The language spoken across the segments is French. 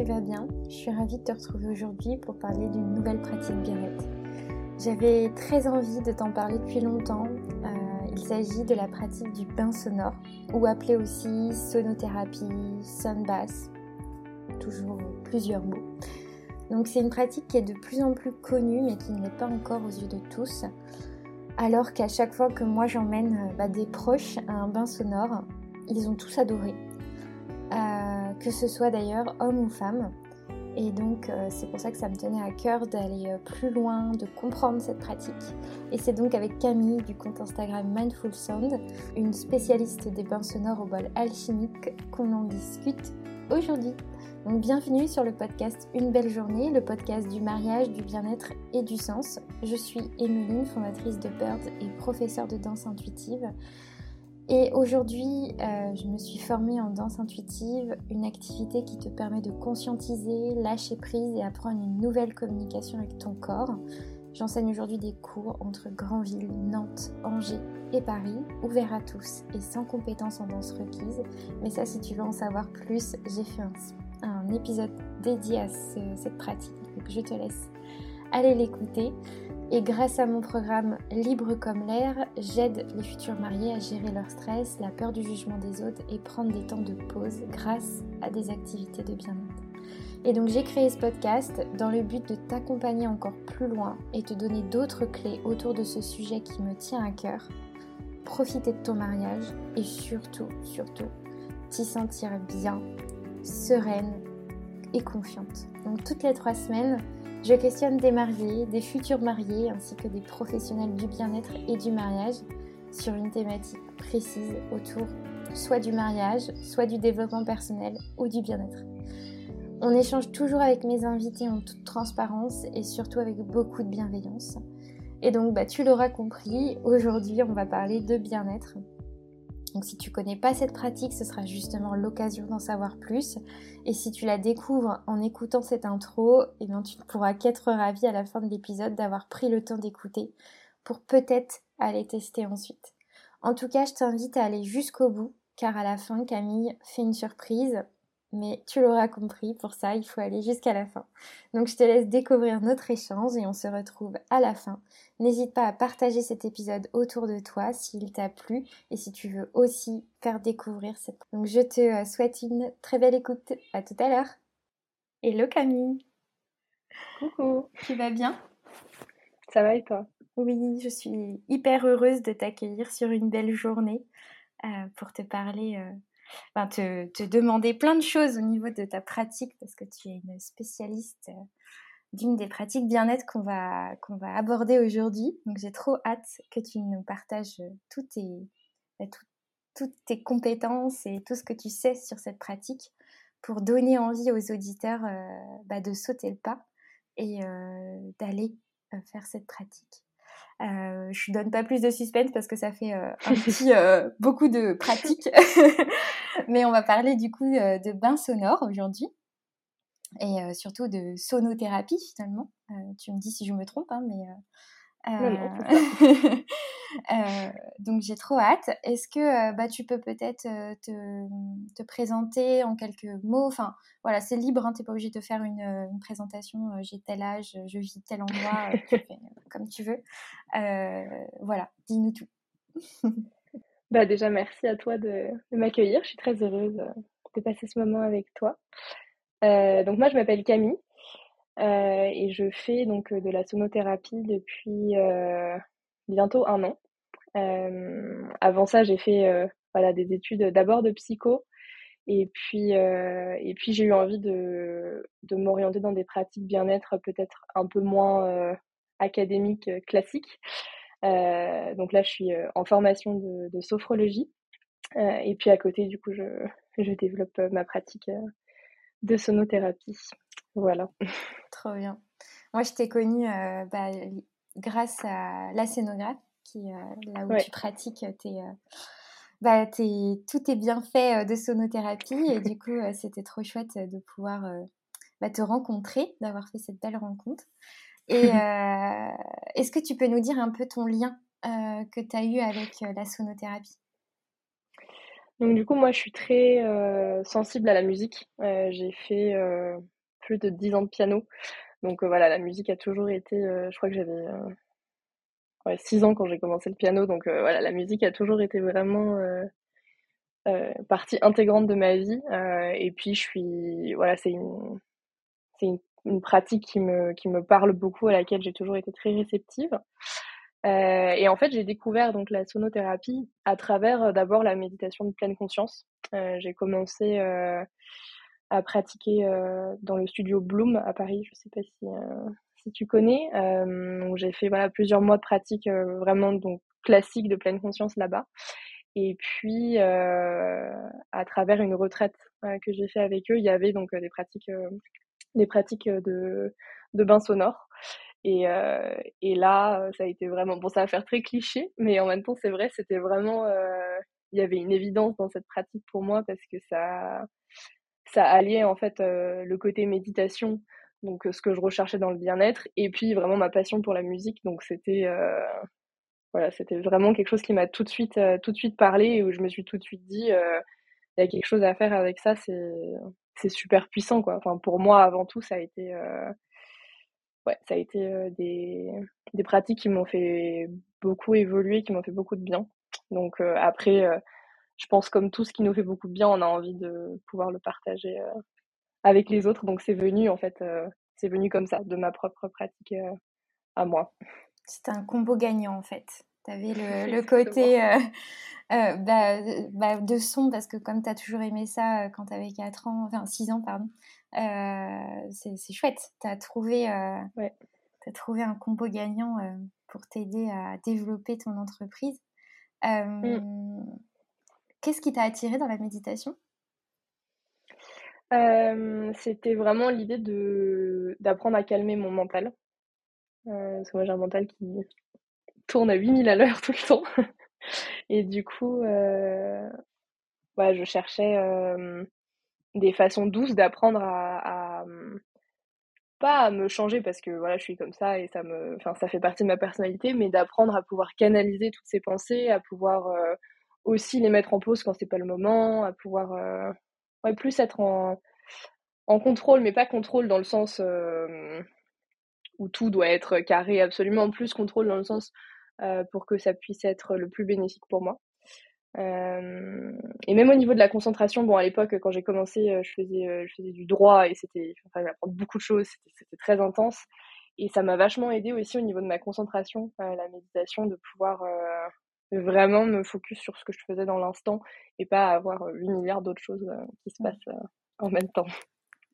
tu vas bien? Je suis ravie de te retrouver aujourd'hui pour parler d'une nouvelle pratique bien-être. J'avais très envie de t'en parler depuis longtemps. Euh, il s'agit de la pratique du bain sonore, ou appelé aussi sonothérapie, sunbath, toujours plusieurs mots. Donc c'est une pratique qui est de plus en plus connue mais qui n'est pas encore aux yeux de tous. Alors qu'à chaque fois que moi j'emmène euh, bah, des proches à un bain sonore, ils ont tous adoré. Que ce soit d'ailleurs homme ou femme. Et donc euh, c'est pour ça que ça me tenait à cœur d'aller euh, plus loin, de comprendre cette pratique. Et c'est donc avec Camille du compte Instagram Mindful Sound, une spécialiste des bains sonores au bol alchimique, qu'on en discute aujourd'hui. Donc bienvenue sur le podcast Une belle journée, le podcast du mariage, du bien-être et du sens. Je suis Emeline, fondatrice de Bird et professeure de danse intuitive. Et aujourd'hui, euh, je me suis formée en danse intuitive, une activité qui te permet de conscientiser, lâcher prise et apprendre une nouvelle communication avec ton corps. J'enseigne aujourd'hui des cours entre Granville, Nantes, Angers et Paris, ouverts à tous et sans compétences en danse requise. Mais ça, si tu veux en savoir plus, j'ai fait un, épisode dédié à cette pratique. Donc je te laisse aller l'écouter. Et grâce à mon programme Libre comme l'air, j'aide les futurs mariés à gérer leur stress, la peur du jugement des autres et prendre des temps de pause grâce à des activités de bien-être. Et donc j'ai créé ce podcast dans le but de t'accompagner encore plus loin et te donner d'autres clés autour de ce sujet qui me tient à cœur. Profiter de ton mariage et surtout, surtout, t'y sentir bien, sereine et confiante. Donc toutes les trois semaines, je questionne des mariés, des futurs mariés ainsi que des professionnels du bien-être et du mariage sur une thématique précise autour soit du mariage, soit du développement personnel ou du bien-être. On échange toujours avec mes invités en toute transparence et surtout avec beaucoup de bienveillance. Et donc, bah, tu l'auras compris, aujourd'hui on va parler de bien-être donc si tu connais pas cette pratique, ce sera justement l'occasion d'en savoir plus. Et si tu la découvres en écoutant cette intro, eh bien tu ne pourras qu'être ravi à la fin de l'épisode d'avoir pris le temps d'écouter pour peut-être aller tester ensuite. En tout cas, je t'invite à aller jusqu'au bout car à la fin, Camille fait une surprise mais tu l'auras compris, pour ça, il faut aller jusqu'à la fin. Donc je te laisse découvrir notre échange et on se retrouve à la fin. N'hésite pas à partager cet épisode autour de toi s'il t'a plu et si tu veux aussi faire découvrir cette... Donc je te euh, souhaite une très belle écoute. À tout à l'heure. Hello Camille. Coucou. Tu vas bien? Ça va et toi? Oui, je suis hyper heureuse de t'accueillir sur une belle journée euh, pour te parler... Euh, te, demander plein de choses au niveau de ta pratique parce que tu es une spécialiste euh, d'une des pratiques bien-être qu'on va, va aborder aujourd'hui. Donc j'ai trop hâte que tu nous partages toutes tes, bah, toutes tes compétences et tout ce que tu sais sur cette pratique pour donner envie aux auditeurs euh, bah, de sauter le pas et euh, d'aller faire cette pratique. Euh, je ne donne pas plus de suspense parce que ça fait euh, un petit, euh, beaucoup de pratique. Mais on va parler du coup de bain sonore aujourd'hui et surtout de sonothérapie finalement. tu me dis si je me trompe, hein, mais euh, euh, donc j'ai trop hâte. Est-ce que euh, bah, tu peux peut-être te, te, présenter en quelques mots? Enfin voilà, c'est libre, hein, tu n'es pas obligé de faire une, présentation, j'ai tel âge, je vis tel endroit, comme tu veux. voilà, dis-nous tout. bah déjà merci à toi de, m'accueillir, je suis très heureuse de passer ce moment avec toi. donc moi je m'appelle Camille, euh, et je fais donc euh, de la sonothérapie depuis euh, bientôt un an. Avant ça, j'ai fait voilà, des études d'abord de psycho et puis, et puis j'ai eu envie de, de m'orienter dans des pratiques bien-être peut-être un peu moins académiques, classiques. donc là, je suis en formation de, sophrologie. et puis à côté, du coup, je, je développe ma pratique de sonothérapie. Voilà. Trop bien. Moi, je t'ai connue euh, bah, grâce à la scénographe, qui, euh, là où tu pratiques tes, euh, bah, tout est bien fait de sonothérapie. Et du coup, c'était trop chouette de pouvoir bah, te rencontrer, d'avoir fait cette belle rencontre. Et est-ce que tu peux nous dire un peu ton lien que tu as eu avec la sonothérapie? Donc du coup, moi, je suis très sensible à la musique. j'ai fait plus de 10 ans de piano. Donc voilà, la musique a toujours été, je crois que j'avais ouais, 6 ans quand j'ai commencé le piano. Donc voilà, la musique a toujours été vraiment partie intégrante de ma vie. et puis je suis, voilà, c'est une, c'est une, pratique qui me, qui me parle beaucoup, à laquelle j'ai toujours été très réceptive. Euh, et en fait, j'ai découvert donc la sonothérapie à travers euh, d'abord la méditation de pleine conscience. Euh, j'ai commencé euh, à pratiquer euh, dans le studio Bloom à Paris. Je sais pas si si tu connais. j'ai fait voilà plusieurs mois de pratique vraiment donc classique de pleine conscience là-bas. Et puis à travers une retraite que j'ai fait avec eux, il y avait donc des pratiques des pratiques de de bain sonore. Et, euh, et là, ça a été vraiment, bon, ça va faire très cliché, mais en même temps, c'est vrai, c'était vraiment, euh, il y avait une évidence dans cette pratique pour moi parce que ça, ça alliait en fait euh, le côté méditation, donc ce que je recherchais dans le bien-être, et puis vraiment ma passion pour la musique. Donc c'était, voilà, c'était vraiment quelque chose qui m'a tout de suite, tout de suite parlé et où je me suis tout de suite dit, il y a quelque chose à faire avec ça, c'est, c'est super puissant quoi. Enfin, pour moi, avant tout, ça a été ouais, ça a été des, des pratiques qui m'ont fait beaucoup évoluer, qui m'ont fait beaucoup de bien. Donc après, je pense comme tout ce qui nous fait beaucoup de bien, on a envie de pouvoir le partager avec les autres. Donc c'est venu en fait, c'est venu comme ça, de ma propre pratique à moi. C'était un combo gagnant en fait. Tu avais le, le côté euh, euh, bah, bah, de son, parce que comme tu as toujours aimé ça quand tu avais 4 ans, enfin 6 ans, pardon, euh, c'est chouette. Tu as, trouvé, ouais. as trouvé un combo gagnant pour t'aider à développer ton entreprise. Mm. Qu'est-ce qui t'a attiré dans la méditation? C'était vraiment l'idée d'apprendre à calmer mon mental. parce que moi j'ai un mental qui, tourne à 8000 à l'heure tout le temps. Et du coup, euh, je cherchais euh, des façons douces d'apprendre à, à, pas à me changer parce que voilà, je suis comme ça et ça me, enfin, ça fait partie de ma personnalité, mais d'apprendre à pouvoir canaliser toutes ces pensées, à pouvoir euh, aussi les mettre en pause quand c'est pas le moment, à pouvoir euh, ouais, plus être en, en contrôle, mais pas contrôle dans le sens euh, où tout doit être carré absolument, plus contrôle dans le sens euh, pour que ça puisse être le plus bénéfique pour moi. Euh, et même au niveau de la concentration, bon à l'époque quand j'ai commencé, je faisais, je faisais du droit et c'était, enfin j'apprends beaucoup de choses, c'était très intense et ça m'a vachement aidé aussi au niveau de ma concentration, la méditation, de pouvoir vraiment me focus sur ce que je faisais dans l'instant et pas avoir 8 milliards d'autres choses qui se passent en même temps.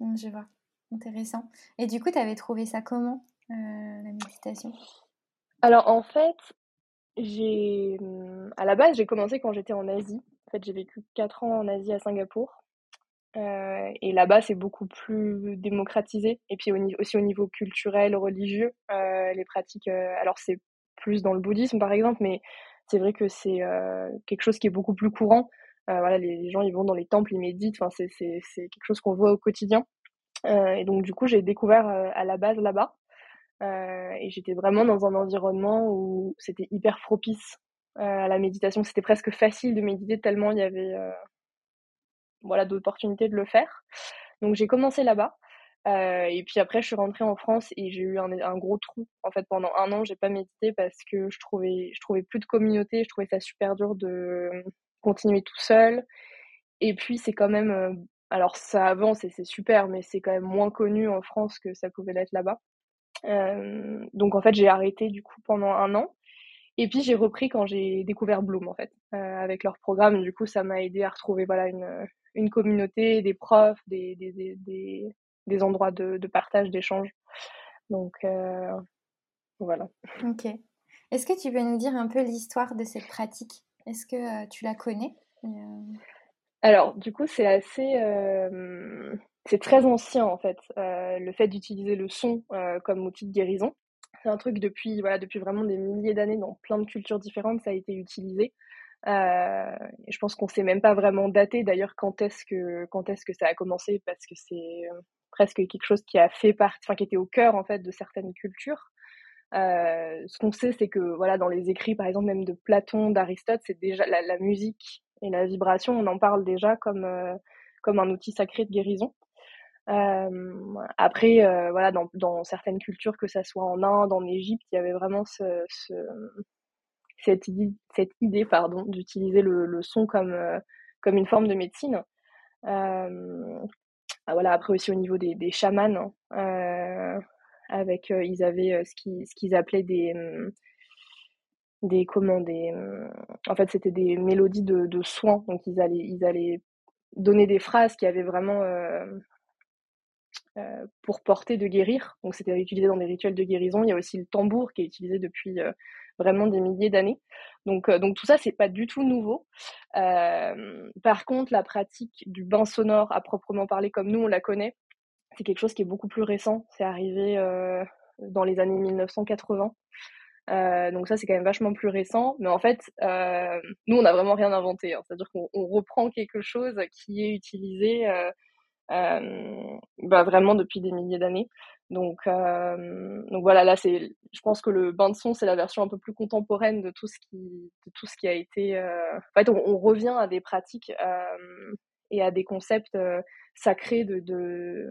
Mmh, je vois, intéressant. Et du coup, tu avais trouvé ça comment, la méditation? Alors en fait, j'ai mmh, à la base, j'ai commencé quand j'étais en Asie. En fait, j'ai vécu 4 ans en Asie à Singapour. Euh, et là-bas, c'est beaucoup plus démocratisé. Et puis aussi au niveau culturel, religieux, euh, les pratiques. Euh, alors c'est plus dans le bouddhisme par exemple, mais c'est vrai que c'est quelque chose qui est beaucoup plus courant. voilà, les, gens ils vont dans les temples, ils méditent. C'est quelque chose qu'on voit au quotidien. et donc du coup, j'ai découvert à la base là-bas. Euh, et j'étais vraiment dans un environnement où c'était hyper propice euh, à la méditation. C'était presque facile de méditer tellement il y avait euh, voilà, d'opportunités de le faire. Donc j'ai commencé là-bas. Euh, et puis après, je suis rentrée en France et j'ai eu un, gros trou. En fait, pendant un an, j'ai pas médité parce que je trouvais, je trouvais plus de communauté. Je trouvais ça super dur de continuer tout seul. Et puis, c'est quand même, alors ça avance et c'est super, mais c'est quand même moins connu en France que ça pouvait l'être là-bas. Euh, donc en fait, j'ai arrêté du coup pendant un an. Et puis j'ai repris quand j'ai découvert Bloom en fait, euh, avec leur programme. Du coup, ça m'a aidé à retrouver voilà une, une communauté, des profs, des, des, des, des endroits de, de partage, d'échange. Donc euh, voilà. Ok. Est-ce que tu peux nous dire un peu l'histoire de cette pratique? Est-ce que tu la connais? Alors, du coup, c'est assez c'est très ancien en fait, euh, le fait d'utiliser le son euh, comme outil de guérison. C'est un truc depuis, voilà, depuis vraiment des milliers d'années dans plein de cultures différentes, ça a été utilisé. Euh, je pense qu'on ne sait même pas vraiment dater d'ailleurs quand est-ce que quand est-ce que ça a commencé parce que c'est presque quelque chose qui a fait partie, enfin qui était au cœur en fait de certaines cultures. ce qu'on sait, c'est que voilà dans les écrits, par exemple même de Platon, d'Aristote, c'est déjà la, musique Et la vibration, on en parle déjà comme, comme un outil sacré de guérison. après, voilà, dans, certaines cultures, que ça soit en Inde, en Égypte, il y avait vraiment ce, ce, cette, idée, cette idée pardon, d'utiliser le, le, son comme, comme une forme de médecine. Ah, voilà, après aussi au niveau des, chamans, avec ils avaient ce qu'ils ce qu'ils appelaient des mmh, des comment des mmh, en fait c'était des mélodies de, soins donc ils allaient ils allaient donner des phrases qui avaient vraiment euh, pour porter de guérir. Donc c'était utilisé dans des rituels de guérison. Il y a aussi le tambour qui est utilisé depuis euh, vraiment des milliers d'années. Donc, euh, donc tout ça, c'est pas du tout nouveau. par contre, la pratique du bain sonore à proprement parler, comme nous on la connaît, c'est quelque chose qui est beaucoup plus récent. C'est arrivé dans les années 1980. donc ça, c'est quand même vachement plus récent. Mais en fait, nous, on n'a vraiment rien inventé. Hein. C'est-à-dire qu'on reprend quelque chose qui est utilisé euh, bah, vraiment depuis des milliers d'années. Donc, euh, donc voilà, là, c'est, je pense que le bain de son, c'est la version un peu plus contemporaine de tout ce qui, de tout ce qui a été. Euh... En fait, on, revient à des pratiques euh, et à des concepts euh, sacrés de, de,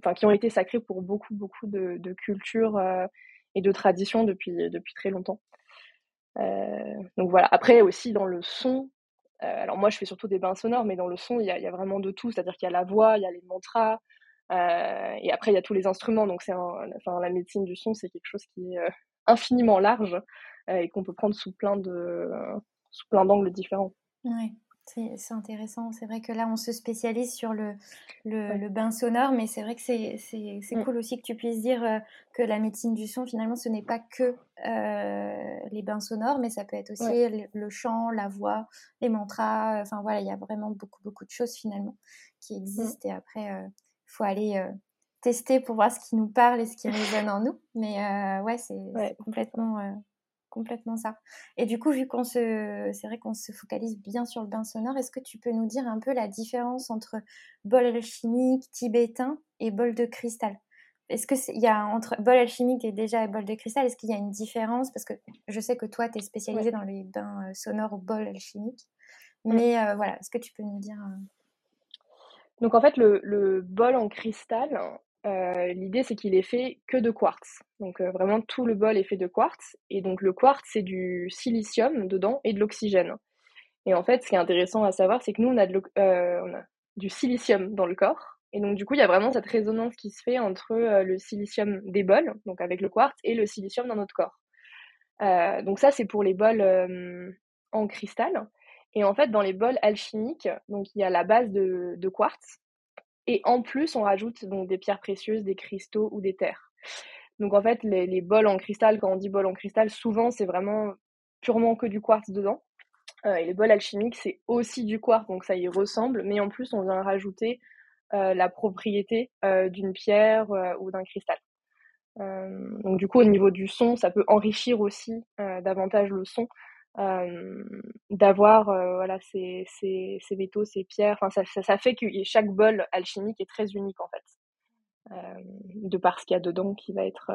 enfin, qui ont été sacrés pour beaucoup, beaucoup de, de cultures et de traditions depuis, depuis très longtemps. donc voilà. Après aussi dans le son, euh, alors moi, je fais surtout des bains sonores, mais dans le son, il y a, vraiment de tout. C'est-à-dire qu'il y a la voix, il y a les mantras, euh, et après, il y a tous les instruments. Donc, c'est enfin, la médecine du son, c'est quelque chose qui est euh, infiniment large et qu'on peut prendre sous plein de sous plein d'angles différents. Oui. C'est intéressant. C'est vrai que là, on se spécialise sur le, le, bain sonore, mais c'est vrai que c'est mm. cool aussi que tu puisses dire euh, que la médecine du son, finalement, ce n'est pas que euh, les bains sonores, mais ça peut être aussi le, chant, la voix, les mantras. Enfin voilà, il y a vraiment beaucoup, beaucoup de choses finalement qui mm. existent. Et après, euh, faut aller tester pour voir ce qui nous parle et ce qui résonne en nous. Mais ouais, c'est complètement complètement ça. Et du coup, vu qu'on se, c'est vrai qu'on se focalise bien sur le bain sonore, est-ce que tu peux nous dire un peu la différence entre bol alchimique, tibétain et bol de cristal? Est-ce qu'il y a entre bol alchimique et déjà bol de cristal, est-ce qu'il y a une différence? Parce que je sais que toi, tu es spécialisé dans les bains euh, sonores au bol alchimique. Mais euh, voilà, est-ce que tu peux nous dire euh? Donc en fait, le, bol en cristal, euh, l'idée, c'est qu'il est fait que de quartz. Donc euh, vraiment, tout le bol est fait de quartz. Et donc le quartz, c'est du silicium dedans et de l'oxygène. Et en fait, ce qui est intéressant à savoir, c'est que nous, on euh, on a, du silicium dans le corps. Et donc du coup, il y a vraiment cette résonance qui se fait entre le silicium des bols, donc avec le quartz, et le silicium dans notre corps. donc ça, c'est pour les bols en cristal. Et en fait, dans les bols alchimiques, donc il y a la base de, quartz, et en plus, on rajoute donc des pierres précieuses, des cristaux ou des terres. Donc en fait, les, bols en cristal, quand on dit bol en cristal, souvent c'est vraiment purement que du quartz dedans. Euh, et les bols alchimiques, c'est aussi du quartz, donc ça y ressemble, mais en plus, on vient rajouter euh, la propriété euh, d'une pierre ou d'un cristal. donc du coup, au niveau du son, ça peut enrichir aussi davantage le son d'avoir voilà ces, ces, ces, métaux, ces pierres. Enfin, ça, ça, fait que chaque bol alchimique est très unique en fait, de par ce qu'il y a dedans qui va être.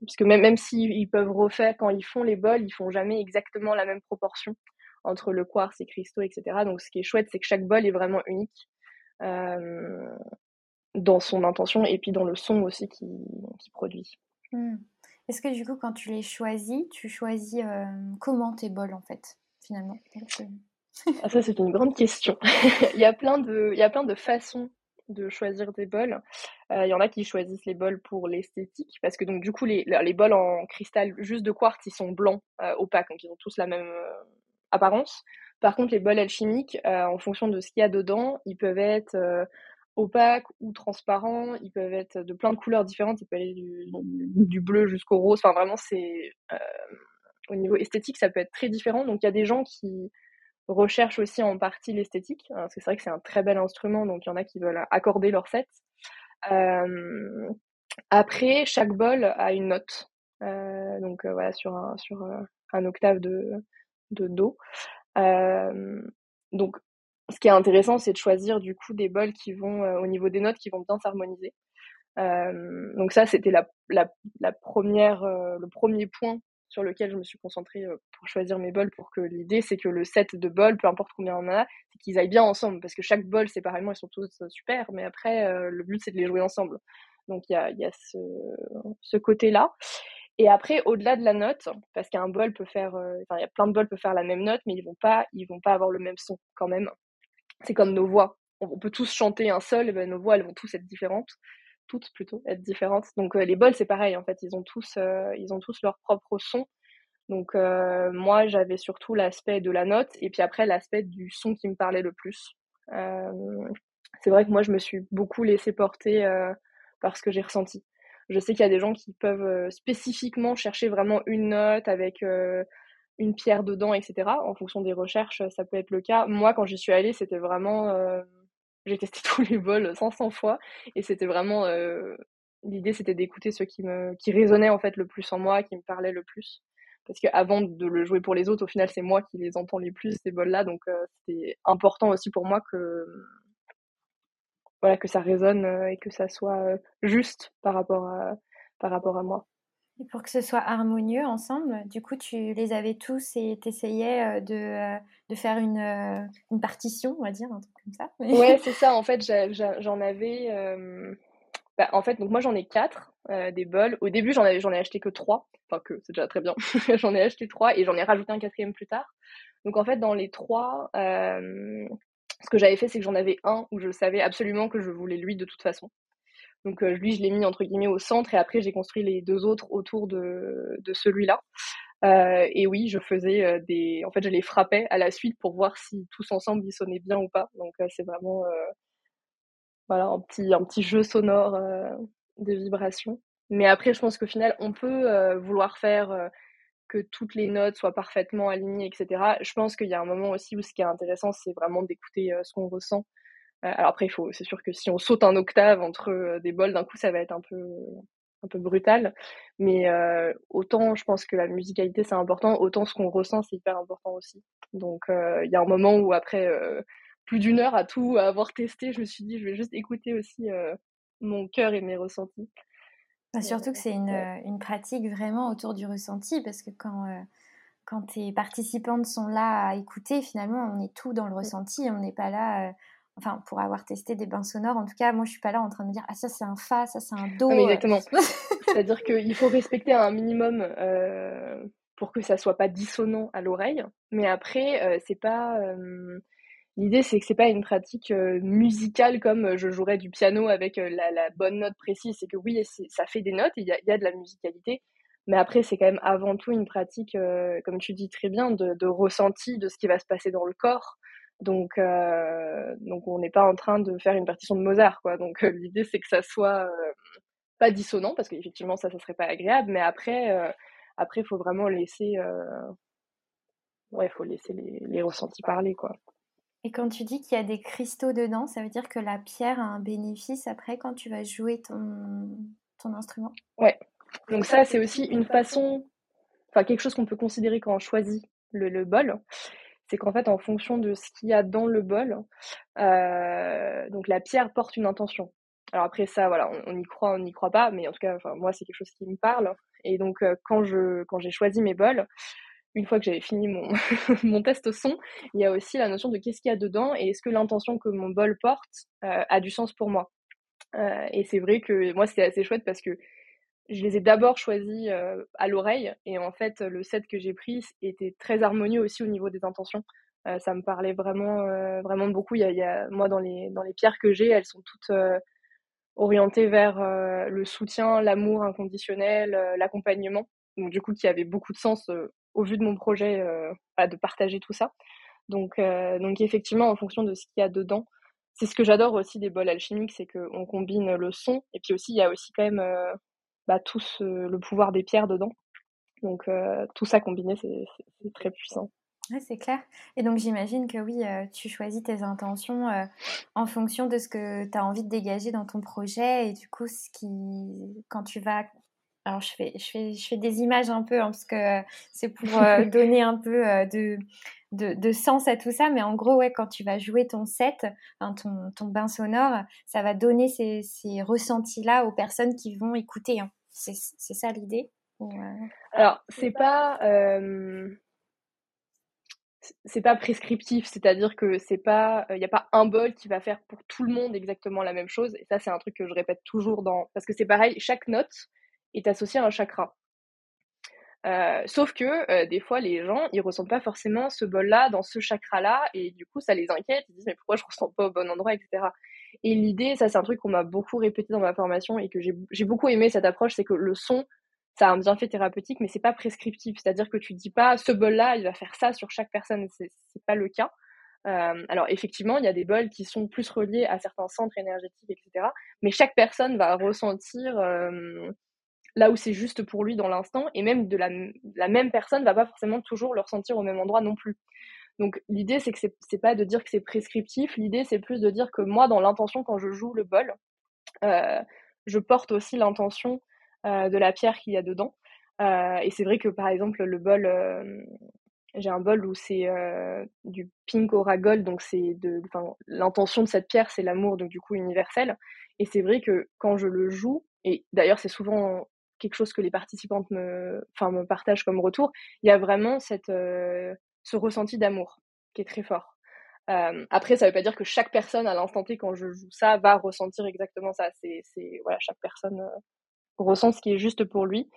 parce que même même s'ils peuvent refaire quand ils font les bols, ils font jamais exactement la même proportion entre le quartz et cristaux, etc. Donc ce qui est chouette, c'est que chaque bol est vraiment unique. dans son intention et puis dans le son aussi qu'il qui produit. Mmh. Est-ce que du coup, quand tu les choisis, tu choisis euh, comment tes bols en fait, finalement? Ah, Ça, c'est une grande question. il, y a plein de, il y a plein de façons de choisir des bols. Euh, il y en a qui choisissent les bols pour l'esthétique, parce que du coup, les, les bols en cristal juste de quartz, ils sont blancs, euh, opaques, donc ils ont tous la même apparence. Par contre, les bols alchimiques, en fonction de ce qu'il y a dedans, ils peuvent être opaques ou transparents. Ils peuvent être de plein de couleurs différentes. Ils peuvent aller du, bleu jusqu'au rose. Enfin, vraiment, c'est euh, au niveau esthétique, ça peut être très différent. Donc, il y a des gens qui recherchent aussi en partie l'esthétique, hein, parce que c'est vrai que c'est un très bel instrument. Donc, il y en a qui veulent accorder leur set. Euh, après, chaque bol a une note. Euh, donc, voilà, sur un, sur un octave de, de do. donc, ce qui est intéressant, c'est de choisir du coup des bols qui vont, euh, au niveau des notes, qui vont bien s'harmoniser. Euh, donc ça, c'était euh, le premier point sur lequel je me suis concentrée pour choisir mes bols, pour que l'idée, c'est que le set de bols, peu importe combien on en a, c'est qu'ils aillent bien ensemble, parce que chaque bol, séparément, ils sont tous super, mais après, le but, c'est de les jouer ensemble. Donc, il y a, ce, côté-là. Et après, au-delà de la note, parce qu'un bol peut faire, enfin, il y a plein de bols peuvent faire la même note, mais ils vont ils vont pas avoir le même son quand même. C'est comme nos voix. On, peut tous chanter un seul, et ben nos voix, elles vont tous être différentes toutes plutôt être différentes. Donc euh, les bols c'est pareil en fait, ils ont tous euh, ils ont tous leur propre son. Donc euh, moi j'avais surtout l'aspect de la note et puis après l'aspect du son qui me parlait le plus. c'est vrai que moi je me suis beaucoup laissé porter par ce que j'ai ressenti. Je sais qu'il y a des gens qui peuvent spécifiquement chercher vraiment une note avec une pierre dedans, etc. En fonction des recherches, ça peut être le cas. Moi, quand j'y suis allée, c'était vraiment j'ai testé tous les vols 500 fois et c'était vraiment euh, l'idée c'était d'écouter ceux qui me qui résonnaient en fait le plus en moi, qui me parlaient le plus parce qu'avant de le jouer pour les autres, au final c'est moi qui les entends les plus ces vols là donc euh, c'était important aussi pour moi que voilà que ça résonne euh, et que ça soit juste par rapport par rapport à moi. Et pour que ce soit harmonieux ensemble, du coup, tu les avais tous et t'essayais euh, de, euh, de faire une, euh, une, partition, on va dire, un truc comme ça. Ouais, c'est ça. En fait, j'en avais. Bah, en fait, donc moi, j'en ai quatre des bols. Au début, j'en ai, ai acheté que trois. Enfin, que c'est déjà très bien. j'en ai acheté trois et j'en ai rajouté un quatrième plus tard. Donc, en fait, dans les trois, ce que j'avais fait, c'est que j'en avais un où je savais absolument que je voulais lui de toute façon. Donc euh, lui, je l'ai mis entre guillemets au centre et après j'ai construit les deux autres autour de, celui-là. Euh, et oui, je faisais euh, des, en fait, je les frappais à la suite pour voir si tous ensemble ils sonnaient bien ou pas. Donc c'est vraiment, voilà, un petit, un petit jeu sonore de vibrations. Mais après, je pense qu'au final, on peut vouloir faire que toutes les notes soient parfaitement alignées, etc. Je pense qu'il y a un moment aussi où ce qui est intéressant, c'est vraiment d'écouter ce qu'on ressent alors après, il faut, c'est sûr que si on saute un octave entre euh, des bols d'un coup, ça va être un peu, un peu brutal. Mais euh, autant, je pense que la musicalité c'est important, autant ce qu'on ressent c'est hyper important aussi. Donc il y a un moment où après plus d'une heure à tout à avoir testé, je me suis dit je vais juste écouter aussi mon cœur et mes ressentis. Bah, surtout que c'est une, une, pratique vraiment autour du ressenti parce que quand quand tes participantes sont là à écouter, finalement, on est tout dans le ressenti. On n'est pas là enfin pour avoir testé des bains sonores, en tout cas, moi je suis pas là en train de me dire ah ça c'est un fa, ça c'est un do. exactement. C'est-à-dire qu'il faut respecter un minimum euh, pour que ça soit pas dissonant à l'oreille, mais après euh, c'est pas euh, l'idée c'est que c'est pas une pratique musicale comme je jouerais du piano avec la, bonne note précise. C'est que oui ça fait des notes, il y a, y a, de la musicalité. Mais après, c'est quand même avant tout une pratique, comme tu dis très bien, de, de ressenti de ce qui va se passer dans le corps, donc, euh, donc on n'est pas en train de faire une partition de Mozart, quoi. Donc euh, l'idée c'est que ça soit euh, pas dissonant, parce qu'effectivement ça, ça serait pas agréable, mais après, après, il faut vraiment laisser, ouais, faut laisser les, les ressentis parler, quoi. Et quand tu dis qu'il y a des cristaux dedans, ça veut dire que la pierre a un bénéfice après quand tu vas jouer ton, ton instrument? Ouais. Donc ça, c'est aussi une façon, enfin quelque chose qu'on peut considérer quand on choisit le, le bol c'est qu'en fait, en fonction de ce qu'il y a dans le bol, euh, donc la pierre porte une intention. Alors après ça, voilà, on, y croit, on n'y croit pas, mais en tout cas, moi, c'est quelque chose qui me parle. Et donc, euh, quand je, quand j'ai choisi mes bols, une fois que j'avais fini mon, mon test son, il y a aussi la notion de qu'est-ce qu'il y a dedans et est-ce que l'intention que mon bol porte euh, a du sens pour moi. et c'est vrai que moi, c'est assez chouette parce que je les ai d'abord choisis euh, à l'oreille et en fait le set que j'ai pris était très harmonieux aussi au niveau des intentions. Euh, ça me parlait vraiment euh, vraiment beaucoup. Il y, a, il y a, moi dans les dans les pierres que j'ai, elles sont toutes orientées vers le soutien, l'amour inconditionnel, l'accompagnement. Donc du coup qui avait beaucoup de sens au vu de mon projet de partager tout ça. Donc donc effectivement en fonction de ce qu'il y a dedans, c'est ce que j'adore aussi des bols alchimiques, c'est qu'on combine le son et puis aussi il y a aussi quand même bah, tout le pouvoir des pierres dedans. Donc euh, tout ça combiné, c'est très puissant. Ouais, c'est clair. Et donc j'imagine que oui, euh, tu choisis tes intentions euh, en fonction de ce que tu as envie de dégager dans ton projet. Et du coup, ce qui, quand tu vas... Alors je fais, je fais, je fais des images un peu, hein, parce que c'est pour donner un peu de, de, sens à tout ça. Mais en gros, ouais, quand tu vas jouer ton set, ton, ton bain sonore, ça va donner ces, ces ressentis-là aux personnes qui vont écouter. Hein. C'est ça l'idée Alors, c'est pas c'est pas prescriptif, c'est-à-dire que c'est pas, il n'y a pas un bol qui va faire pour tout le monde exactement la même chose. Et ça, c'est un truc que je répète toujours dans, parce que c'est pareil, chaque note est associée à un chakra. Euh, sauf que euh, des fois, les gens, ils ressentent pas forcément ce bol-là dans ce chakra-là, et du coup, ça les inquiète. Ils disent mais pourquoi je ressens pas au bon endroit, etc. Et l'idée, ça, c'est un truc qu'on m'a beaucoup répété dans ma formation et que j'ai beaucoup aimé cette approche, c'est que le son, ça a un bienfait thérapeutique, mais c'est pas prescriptif. C'est-à-dire que tu dis pas ce bol-là, il va faire ça sur chaque personne. C'est pas le cas. Euh, alors effectivement, il y a des bols qui sont plus reliés à certains centres énergétiques, etc. Mais chaque personne va ressentir euh, là où c'est juste pour lui dans l'instant, et même de la, la, même personne va pas forcément toujours le ressentir au même endroit non plus. Donc l'idée, c'est que c'est pas de dire que c'est prescriptif. L'idée, c'est plus de dire que moi, dans l'intention, quand je joue le bol, euh, je porte aussi l'intention euh, de la pierre qu'il y a dedans. Euh, et c'est vrai que par exemple, le bol, j'ai un bol où c'est du pink gold, donc c'est de, l'intention de cette pierre, c'est l'amour, donc du coup universel. Et c'est vrai que quand je le joue, et d'ailleurs c'est souvent quelque chose que les participantes me, enfin, me partagent comme retour, il y a vraiment cette, ressenti d'amour qui est très fort. après, ça ne veut pas dire que chaque personne à l'instant T quand je joue ça va ressentir exactement ça. C'est, voilà, chaque personne ressent ce qui est juste pour lui.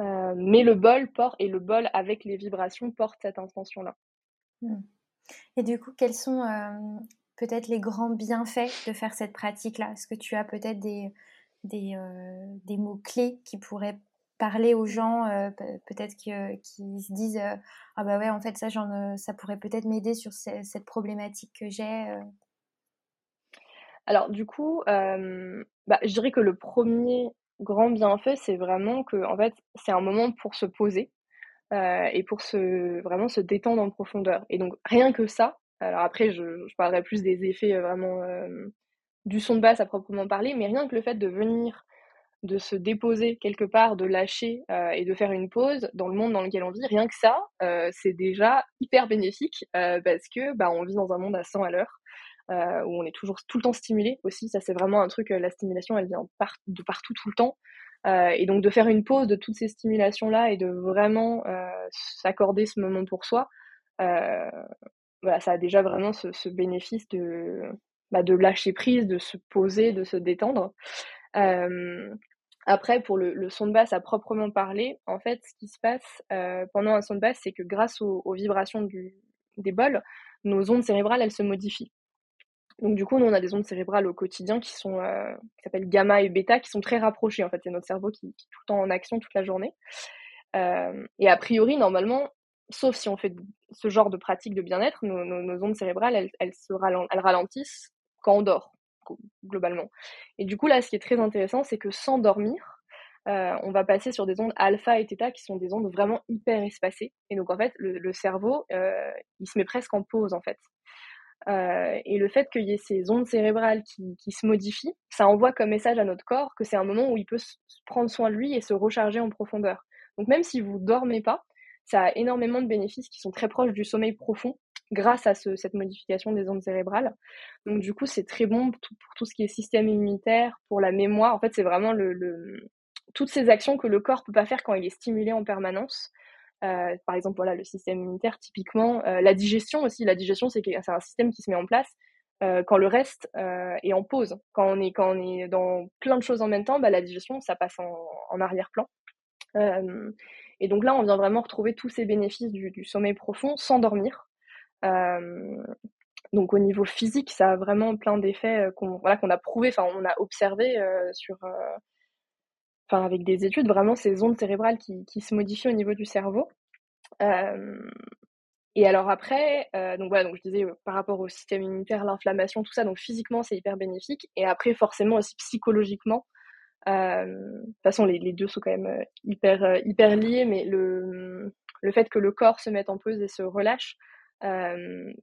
Euh, mais le bol porte, et le bol avec les vibrations porte cette intention-là. Hmm. Et du coup, quels sont euh, peut-être les grands bienfaits de faire cette pratique-là? Est-ce que tu as peut-être des, des, euh, des mots-clés qui pourraient parler aux gens, peut-être qui, se disent Ah bah ouais, en fait, ça, ça pourrait peut-être m'aider sur cette problématique que j'ai Alors, du coup, bah, je dirais que le premier grand bienfait, c'est vraiment que, en fait, c'est un moment pour se poser euh, et pour se vraiment se détendre en profondeur. Et donc, rien que ça, alors après, je, je parlerai plus des effets euh, vraiment euh, du son de basse à proprement parler, mais rien que le fait de venir, de se déposer quelque part, de lâcher et de faire une pause dans le monde dans lequel on vit, rien que ça, c'est déjà hyper bénéfique parce que bah, on vit dans un monde à 100 à l'heure. Euh, où on est toujours tout le temps stimulé aussi. Ça, c'est vraiment un truc, euh, la stimulation, elle vient de partout tout le temps. Euh, et donc de faire une pause de toutes ces stimulations-là et de vraiment s'accorder ce moment pour soi, ça a déjà vraiment ce, bénéfice de, bah, de lâcher prise, de se poser, de se détendre. Après, pour le, son de basse à proprement parler, en fait, ce qui se passe pendant un son de basse, c'est que grâce aux, vibrations des bols, nos ondes cérébrales, elles se modifient. Donc du coup, nous, on a des ondes cérébrales au quotidien qui sont, euh, qui s'appellent gamma et bêta, qui sont très rapprochées. En fait, c'est notre cerveau qui, est tout le temps en action toute la journée. Euh, et a priori, normalement, sauf si on fait ce genre de pratique de bien-être, nos, ondes cérébrales, elles, se ralentissent quand on dort, globalement. Et du coup, là, ce qui est très intéressant, c'est que sans dormir, euh, on va passer sur des ondes alpha et theta qui sont des ondes vraiment hyper espacées. Et donc, en fait, le, cerveau, il se met presque en pause, en fait. Euh, et le fait qu'il y ait ces ondes cérébrales qui, se modifient, ça envoie comme message à notre corps que c'est un moment où il peut prendre soin de lui et se recharger en profondeur. Donc même si vous dormez pas, ça a énormément de bénéfices qui sont très proches du sommeil profond grâce à ce, cette modification des ondes cérébrales. Donc du coup, c'est très bon pour tout, ce qui est système immunitaire, pour la mémoire. En fait, c'est vraiment le, toutes ces actions que le corps peut pas faire quand il est stimulé en permanence. Euh, par exemple, voilà, le système immunitaire, typiquement. Euh, la digestion aussi. La digestion, c'est un système qui se met en place euh, quand le reste est en pause. Quand on est, quand on est dans plein de choses en même temps, bah, la digestion, ça passe en, arrière-plan. et donc là, on vient vraiment retrouver tous ces bénéfices du, sommeil profond sans dormir. Donc au niveau physique, ça a vraiment plein d'effets qu'on voilà, qu'on a prouvé, enfin on a observé sur avec des études, vraiment ces ondes cérébrales qui, se modifient au niveau du cerveau. Euh, et alors après, euh, donc voilà, donc je disais euh, par rapport au système immunitaire, l'inflammation, tout ça, donc physiquement c'est hyper bénéfique. Et après forcément aussi psychologiquement, de toute façon les, deux sont quand même hyper hyper liés, mais le le fait que le corps se mette en pause et se relâche,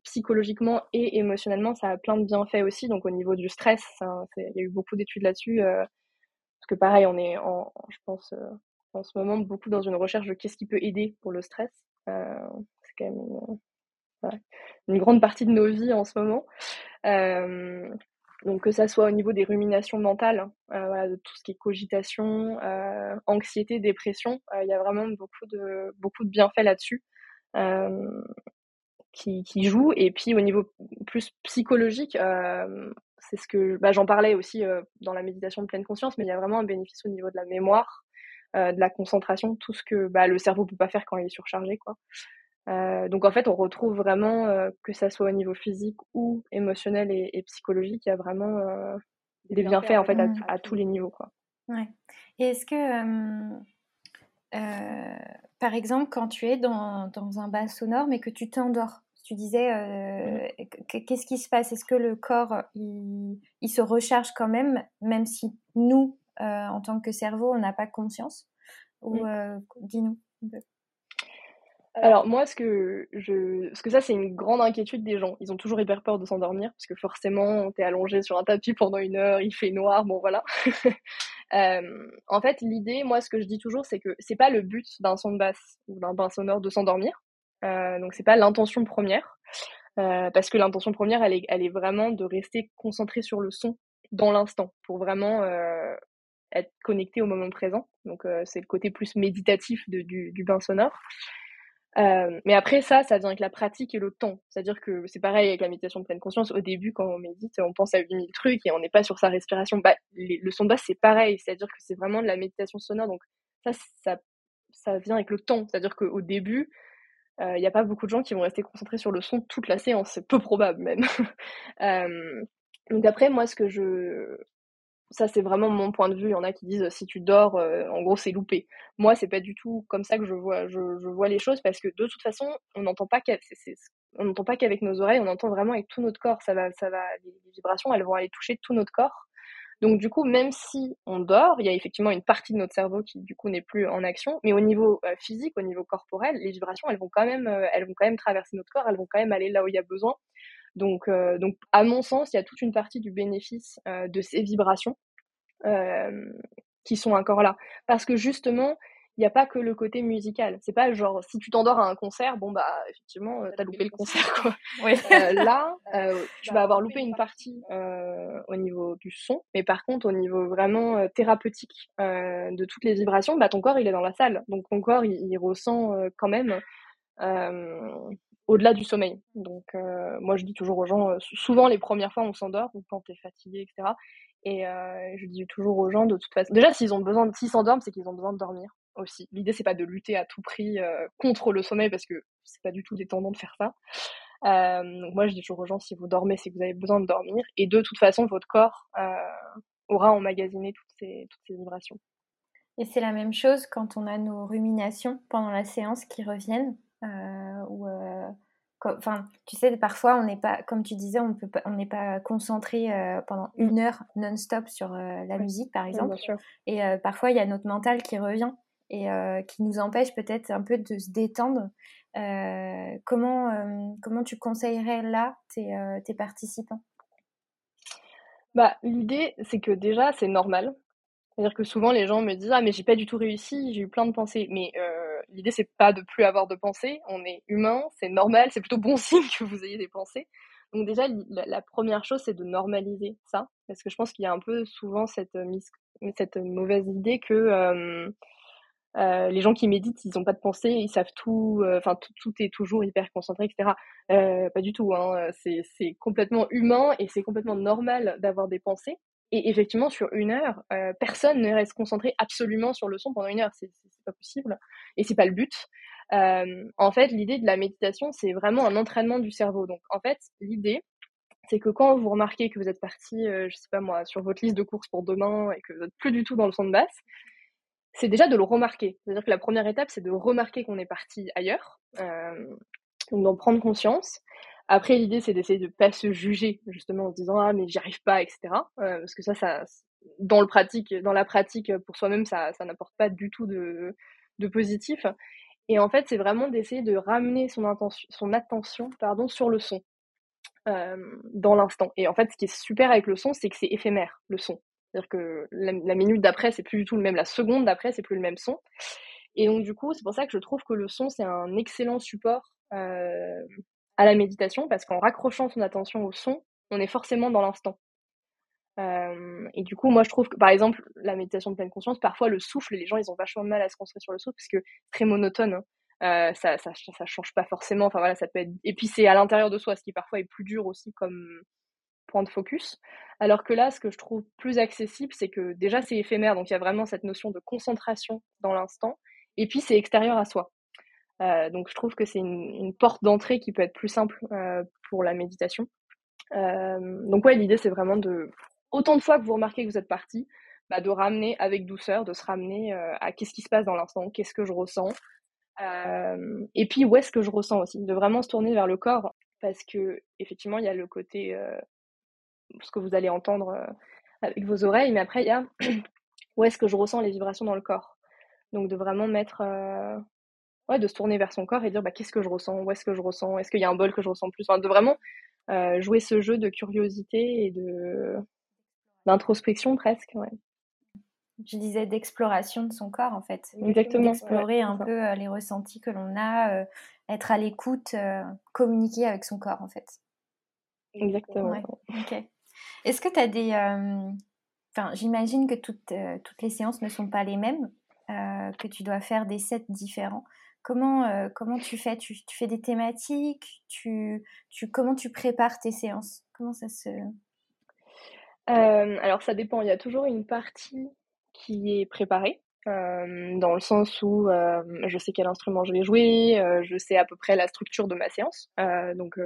psychologiquement et émotionnellement, ça a plein de bienfaits aussi. Donc au niveau du stress, il y a eu beaucoup d'études là-dessus que pareil, on est, en, je pense, euh, en ce moment beaucoup dans une recherche de qu'est-ce qui peut aider pour le stress. Euh, c'est quand même une, grande partie de nos vies en ce moment. Euh, Donc que ça soit au niveau des ruminations mentales, voilà, de tout ce qui est cogitation, anxiété, dépression, il y a vraiment beaucoup de bienfaits là-dessus. Qui, qui jouent. Et puis au niveau plus psychologique, c'est ce que bah, j'en parlais aussi dans la méditation de pleine conscience, mais il y a vraiment un bénéfice au niveau de la mémoire, de la concentration, tout ce que bah, le cerveau peut pas faire quand il est surchargé, quoi. donc en fait, on retrouve vraiment que ça soit au niveau physique ou émotionnel et, psychologique, il y a vraiment des bienfaits en fait à, tous les niveaux, quoi. Ouais. Et est-ce que par exemple, quand tu es dans, dans un bas sonore mais que tu t'endors, tu disais, euh, mmh. qu'est-ce qui se passe? Est-ce que le corps, il, se recharge quand même, même si nous, euh, en tant que cerveau, on n'a pas conscience? Ou mmh. euh, dis-nous. Alors moi, ce que je, parce que ça, c'est une grande inquiétude des gens. Ils ont toujours hyper peur de s'endormir parce que forcément, t'es allongé sur un tapis pendant une heure, il fait noir, bon voilà. en fait, l'idée, moi, ce que je dis toujours, c'est que c'est pas le but d'un son de basse ou d'un bain sonore de s'endormir. Euh, donc c'est pas l'intention première, euh, parce que l'intention première, elle est, elle est vraiment de rester concentré sur le son dans l'instant, pour vraiment euh, être connecté au moment présent. Donc c'est le côté plus méditatif du, du, bain sonore. Euh, mais après ça, ça vient avec la pratique et le temps. C'est-à-dire que c'est pareil avec la méditation de pleine conscience. Au début, quand on médite, on pense à 8000 trucs et on n'est pas sur sa respiration. Bah, le son de basse, c'est pareil. C'est-à-dire que c'est vraiment de la méditation sonore. Donc ça, ça, ça vient avec le temps. C'est-à-dire qu'au début, il euh, n'y a pas beaucoup de gens qui vont rester concentrés sur le son toute la séance, c'est peu probable même. euh, donc après, moi, ce que je... Ça, c'est vraiment mon point de vue. Il y en a qui disent si tu dors, euh, en gros, c'est loupé. Moi, c'est pas du tout comme ça que je vois, je, vois les choses parce que de toute façon, on n'entend pas qu'avec nos oreilles, on entend vraiment avec tout notre corps. Ça va, ça va, les vibrations, elles vont aller toucher tout notre corps. Donc du coup, même si on dort, il y a effectivement une partie de notre cerveau qui du coup n'est plus en action, mais au niveau euh, physique, au niveau corporel, les vibrations, elles vont quand même, euh, elles vont quand même traverser notre corps, elles vont quand même aller là où il y a besoin. Donc, euh, donc à mon sens, il y a toute une partie du bénéfice de ces vibrations qui sont encore là, parce que justement, il n'y a pas que le côté musical. C'est pas genre, si tu t'endors à un concert, bon, bah, effectivement, euh, t'as loupé le concert, quoi. Euh, là, euh, tu vas avoir loupé une partie au niveau du son, mais par contre, au niveau vraiment thérapeutique de toutes les vibrations, bah, ton corps, il est dans la salle. Donc, ton corps, il, ressent quand même au-delà du sommeil. Donc, moi, je dis toujours aux gens, souvent, les premières fois, on s'endort, ou quand t'es fatigué, etc. Et je dis toujours aux gens, de toute façon, déjà, s'ils ont besoin, s'ils s'endorment, c'est qu'ils ont besoin de dormir aussi. L'idée, c'est pas de lutter à tout prix euh, contre le sommeil parce que c'est pas du tout détendant de faire ça. Euh, donc moi, je dis toujours aux gens, si vous dormez, c'est que vous avez besoin de dormir. Et de toute façon, votre corps euh, aura emmagasiné toutes ces vibrations. Et c'est la même chose quand on a nos ruminations pendant la séance qui reviennent. Ou enfin, tu sais, parfois on n'est pas, comme tu disais, on peut on n'est pas concentré pendant une heure non-stop sur la musique, par exemple. et parfois il y a notre mental qui revient et euh, qui nous empêche peut-être un peu de se détendre. Euh, comment, euh, comment tu conseillerais là tes, tes participants? Bah, L'idée, c'est que déjà, c'est normal. C'est-à-dire que souvent, les gens me disent Ah, mais j'ai pas du tout réussi, j'ai eu plein de pensées. Mais l'idée, c'est pas de plus avoir de pensées. On est humain, c'est normal, c'est plutôt bon signe que vous ayez des pensées. Donc, déjà, la, première chose, c'est de normaliser ça. Parce que je pense qu'il y a un peu souvent cette, cette mauvaise idée que euh, les gens qui méditent, ils n'ont pas de pensée, ils savent tout, euh, enfin tout, est toujours hyper concentré, etc. Euh, pas du tout, hein, c'est complètement humain et c'est complètement normal d'avoir des pensées. Et effectivement, sur une heure, personne ne reste concentré absolument sur le son pendant une heure, possible et c'est pas le but. en fait, l'idée de la méditation, c'est vraiment un entraînement du cerveau. Donc, en fait, l'idée, c'est que quand vous remarquez que vous êtes parti, je sais pas moi, sur votre liste de courses pour demain et que vous n'êtes plus du tout dans le son de basse, c'est déjà de le remarquer. C'est-à-dire que la première étape, c'est de remarquer qu'on est parti ailleurs, euh, donc d'en prendre conscience. Après, l'idée, c'est d'essayer de pas se juger, justement, en se disant ah mais j'y arrive pas, etc. Euh, parce que ça, ça, dans le pratique, dans la pratique pour soi-même, ça, n'apporte pas du tout de, positif. Et en fait, c'est vraiment d'essayer de ramener son, attention, pardon, sur le son. Dans l'instant. Et en fait, ce qui est super avec le son, c'est que c'est éphémère, le son. C'est-à-dire que la, minute d'après, c'est plus du tout le même, la seconde d'après, c'est plus le même son. Et donc, du coup, c'est pour ça que je trouve que le son, c'est un excellent support à la méditation, parce qu'en raccrochant son attention au son, on est forcément dans l'instant. Et du coup, moi, je trouve que, par exemple, la méditation de pleine conscience, parfois le souffle, les gens, ils ont vachement de mal à se concentrer sur le souffle parce que très monotone. Hein. ça, ça, ça, change pas forcément. Enfin voilà, ça peut être. Et puis c'est à l'intérieur de soi, ce qui parfois est plus dur aussi comme point de focus. Alors que là, ce que je trouve plus accessible, c'est que déjà c'est éphémère, donc il y a vraiment cette notion de concentration dans l'instant. Et puis c'est extérieur à soi. Euh, donc je trouve que c'est une, porte d'entrée qui peut être plus simple euh, pour la méditation. Euh, donc ouais, l'idée c'est vraiment de autant de fois que vous remarquez que vous êtes parti, bah, de ramener avec douceur, de se ramener à qu'est-ce qui se passe dans l'instant, qu'est-ce que je ressens, et puis où est-ce que je ressens aussi, de vraiment se tourner vers le corps parce que effectivement il y a le côté ce que vous allez entendre avec vos oreilles, mais après il y a où est-ce que je ressens les vibrations dans le corps. Donc de vraiment mettre ouais, de se tourner vers son corps et dire bah, qu'est-ce que je ressens, où est-ce que je ressens, est-ce qu'il y a un bol que je ressens plus, enfin, de vraiment euh, jouer ce jeu de curiosité et de d'introspection presque. Ouais. Je disais d'exploration de son corps en fait. Exactement. D'explorer un peu euh, les ressentis que l'on a, euh, être à l'écoute, communiquer avec son corps en fait. Exactement. Ok. Est-ce que tu as des. Enfin, j'imagine que toutes, toutes les séances ne sont pas les mêmes. Euh, que tu dois faire des sets différents. Comment, euh, comment tu fais? Tu, fais des thématiques? Tu, tu, Comment tu prépares tes séances? Comment ça se... Euh, alors ça dépend, il y a toujours une partie qui est préparée, dans le sens où je sais quel instrument je vais jouer, je sais à peu près la structure de ma séance. donc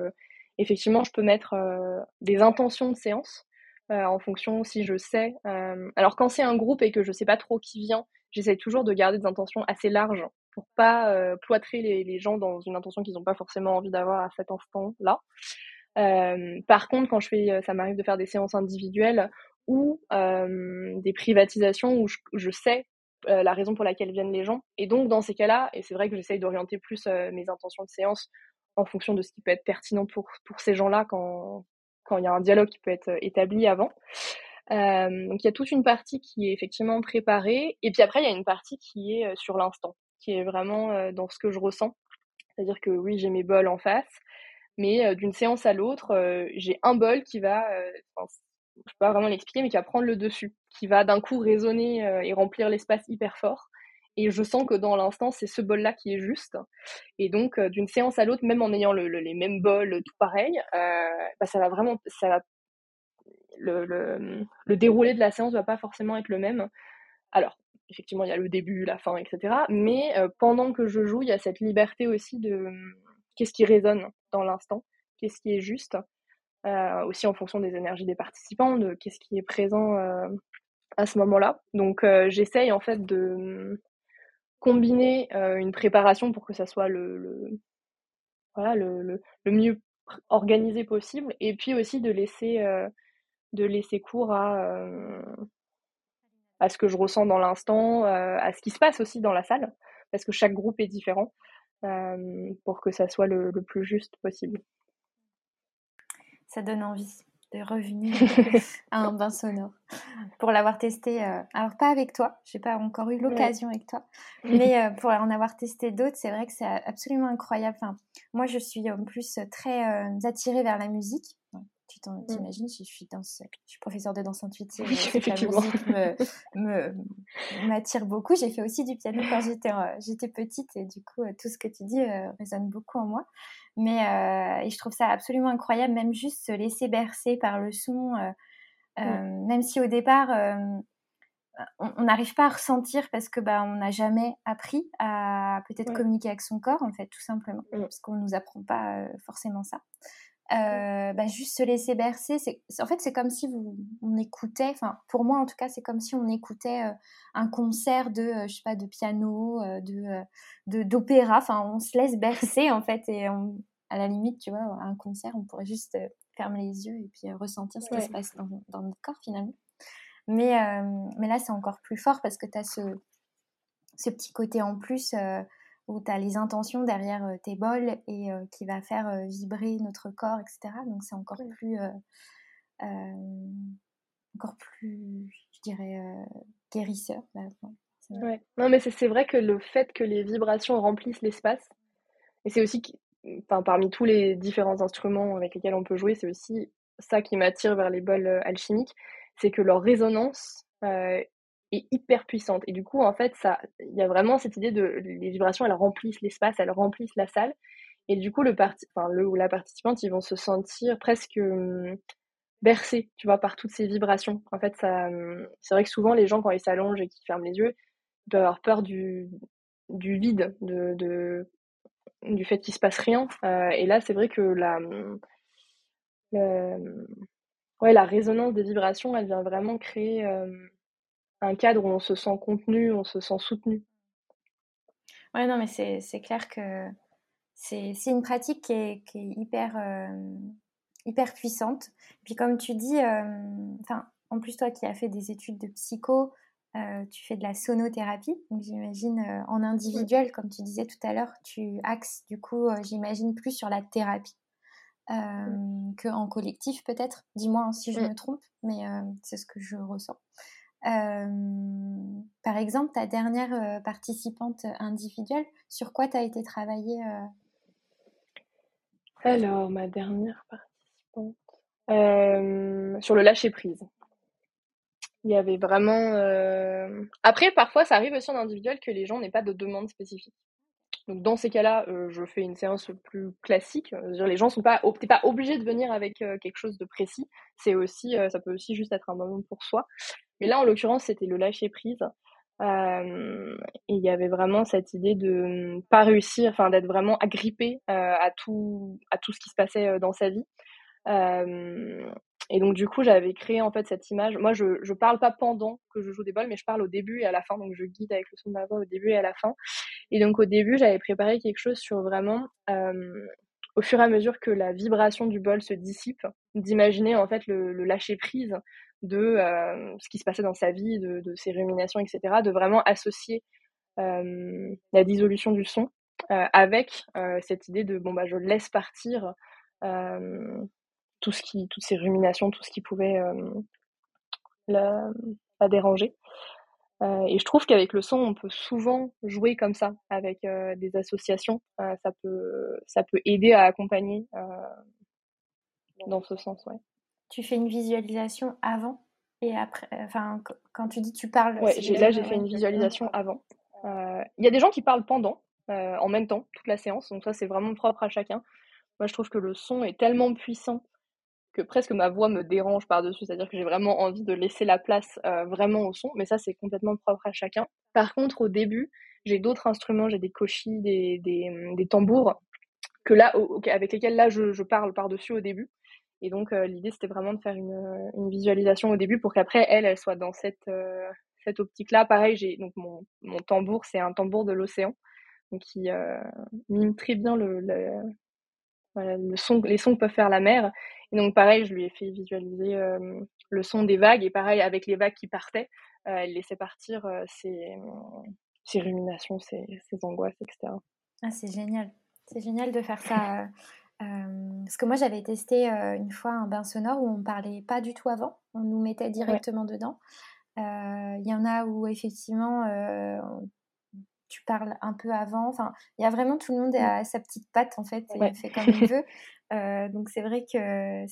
effectivement, je peux mettre des intentions de séance en fonction si je sais. alors quand c'est un groupe et que je sais pas trop qui vient, j'essaie toujours de garder des intentions assez larges pour pas euh, cloîtrer les, gens dans une intention qu'ils n'ont pas forcément envie d'avoir à cet instant-là. Euh, par contre, quand je fais, euh, ça m'arrive de faire des séances individuelles ou des privatisations où je, sais la raison pour laquelle viennent les gens. Et donc, dans ces cas-là, et c'est vrai que j'essaye d'orienter plus mes intentions de séance en fonction de ce qui peut être pertinent pour, pour ces gens-là quand, quand il y a un dialogue qui peut être établi avant. Euh, donc il y a toute une partie qui est effectivement préparée, et puis après il y a une partie qui est euh, sur l'instant, qui est vraiment euh, dans ce que je ressens. C'est-à-dire que oui, j'ai mes bols en face, mais d'une séance à l'autre, j'ai un bol qui va, enfin, je peux pas vraiment l'expliquer, mais qui va prendre le dessus, qui va d'un coup résonner et remplir l'espace hyper fort. Et je sens que dans l'instant, c'est ce bol-là qui est juste. Et donc, d'une séance à l'autre, même en ayant les mêmes bols, tout pareil, bah, ça va vraiment, ça va le, le, déroulé de la séance ne va pas forcément être le même. Alors, effectivement, il y a le début, la fin, etc. Mais euh, pendant que je joue, il y a cette liberté aussi de qu'est-ce qui résonne dans l'instant, qu'est-ce qui est juste, euh, aussi en fonction des énergies des participants, de qu'est-ce qui est présent euh, à ce moment-là. Donc, j'essaye en fait de combiner une préparation pour que ça soit le, voilà, le, le, mieux organisé possible, et puis aussi de laisser de laisser cours à, euh, à ce que je ressens dans l'instant, euh, à ce qui se passe aussi dans la salle, parce que chaque groupe est différent, euh, pour que ça soit le, plus juste possible. Ça donne envie de revenir à un bain sonore pour l'avoir testé. alors pas avec toi, j'ai pas encore eu l'occasion avec toi, mais pour en avoir testé d'autres, c'est vrai que c'est absolument incroyable. Enfin, moi, je suis en plus très attirée vers la musique, tu mmh. t'imagines, je suis danse, je suis professeure de danse intuitive. la musique me, m'attire beaucoup. J'ai fait aussi du piano quand j'étais, j'étais petite et du coup, tout ce que tu dis euh, résonne beaucoup en moi. Mais et je trouve ça absolument incroyable, même juste se laisser bercer par le son, même si au départ on n'arrive pas à ressentir parce que bah, on n'a jamais appris à peut-être communiquer avec son corps en fait tout simplement mmh. parce qu'on nous apprend pas forcément ça euh, bah, juste se laisser bercer. C'est, en fait, c'est comme si vous, on écoutait, enfin, pour moi en tout cas, c'est comme si on écoutait euh, un concert de, euh, je sais pas, de piano, de, de, d'opéra. Enfin, on se laisse bercer en fait, et à la limite, tu vois, un concert, on pourrait juste fermer les yeux et puis ressentir ce qui se passe dans, dans, notre corps finalement. Mais, mais là, c'est encore plus fort parce que tu as ce, ce petit côté en plus où tu as les intentions derrière euh, tes bols et euh, qui va faire euh, vibrer notre corps, etc. Donc c'est encore plus, encore plus, je dirais, guérisseur. ouais. Non, mais c'est vrai que le fait que les vibrations remplissent l'espace, et c'est aussi, enfin, parmi tous les différents instruments avec lesquels on peut jouer, c'est aussi ça qui m'attire vers les bols alchimiques, c'est que leur résonance hyper puissante. Et du coup, en fait, ça, il y a vraiment cette idée de les vibrations, elles remplissent l'espace, elles remplissent la salle. Et du coup, le, parti, enfin, le ou la participante, ils vont se sentir presque hum, bercés, tu vois, par toutes ces vibrations. En fait, ça, hum, c'est vrai que souvent, les gens, quand ils s'allongent et qu'ils ferment les yeux, ils peuvent avoir peur du, du vide, de, de du fait qu'il se passe rien. Euh, et là, c'est vrai que la, hum, ouais, la résonance des vibrations, elle vient vraiment créer un cadre où on se sent contenu, on se sent soutenu. Ouais, non, mais c'est clair que c'est une pratique qui est, qui est hyper, hyper puissante. Puis comme tu dis, enfin, en plus toi qui as fait des études de psycho, tu fais de la sonothérapie, donc j'imagine en individuel, comme tu disais tout à l'heure, tu axes du coup, j'imagine, plus sur la thérapie euh, qu'en collectif peut-être. Dis-moi si je me trompe, mais c'est ce que je ressens. Par exemple, ta dernière participante individuelle, sur quoi tu as été travaillée Alors, ma dernière participante, sur le lâcher-prise il y avait vraiment. Après, parfois, ça arrive aussi en individuel que les gens n'aient pas de demande spécifique. Dans ces cas-là, je fais une séance plus classique. Les gens sont pas, t'es pas obligé de venir avec quelque chose de précis. C'est aussi, ça peut aussi juste être un moment pour soi. Mais là, en l'occurrence, c'était le lâcher prise. et il y avait vraiment cette idée de pas réussir, enfin d'être vraiment agrippé à tout, à tout ce qui se passait dans sa vie. Et donc, du coup, j'avais créé en fait cette image. Moi, je ne parle pas pendant que je joue des bols, mais je parle au début et à la fin. Donc, je guide avec le son de ma voix au début et à la fin. Et donc, au début, j'avais préparé quelque chose sur vraiment, euh, au fur et à mesure que la vibration du bol se dissipe, d'imaginer en fait le, lâcher prise de euh, ce qui se passait dans sa vie, de, ses ruminations, etc. De vraiment associer euh, la dissolution du son avec cette idée de bon, bah, je laisse partir tout ce qui, toutes ces ruminations, tout ce qui pouvait euh, la, déranger. Euh, et je trouve qu'avec le son, on peut souvent jouer comme ça, avec euh, des associations. ça, peut, ça peut aider à accompagner dans ce sens. Ouais. Tu fais une visualisation avant et après. Enfin, quand tu dis tu parles. Ouais, là, j'ai fait une visualisation avant. Il y a des gens qui parlent pendant, en même temps, toute la séance. Donc, ça, c'est vraiment propre à chacun. Moi, je trouve que le son est tellement puissant que presque ma voix me dérange par-dessus, c'est-à-dire que j'ai vraiment envie de laisser la place euh, vraiment au son, mais ça c'est complètement propre à chacun. Par contre, au début, j'ai d'autres instruments, j'ai des cochis, des, des, des, tambours, que là, avec lesquels là je, je parle par-dessus au début. Et donc euh, l'idée c'était vraiment de faire une, une, visualisation au début pour qu'après elle, elle soit dans cette, euh, cette optique-là. Pareil, j'ai donc mon, tambour, c'est un tambour de l'océan, qui mime très bien le, le son, les sons que peuvent faire la mer. Et donc pareil, je lui ai fait visualiser le son des vagues et pareil avec les vagues qui partaient, elle laissait partir ses, ses, ruminations, ses, ses, angoisses, etc. Ah, c'est génial, c'est génial de faire ça. Parce que moi j'avais testé une fois un bain sonore où on parlait pas du tout avant, on nous mettait directement dedans. Il y en a où effectivement tu parles un peu avant. Enfin, il y a vraiment tout le monde à sa petite patte en fait et fait comme il veut. Euh, donc c'est vrai que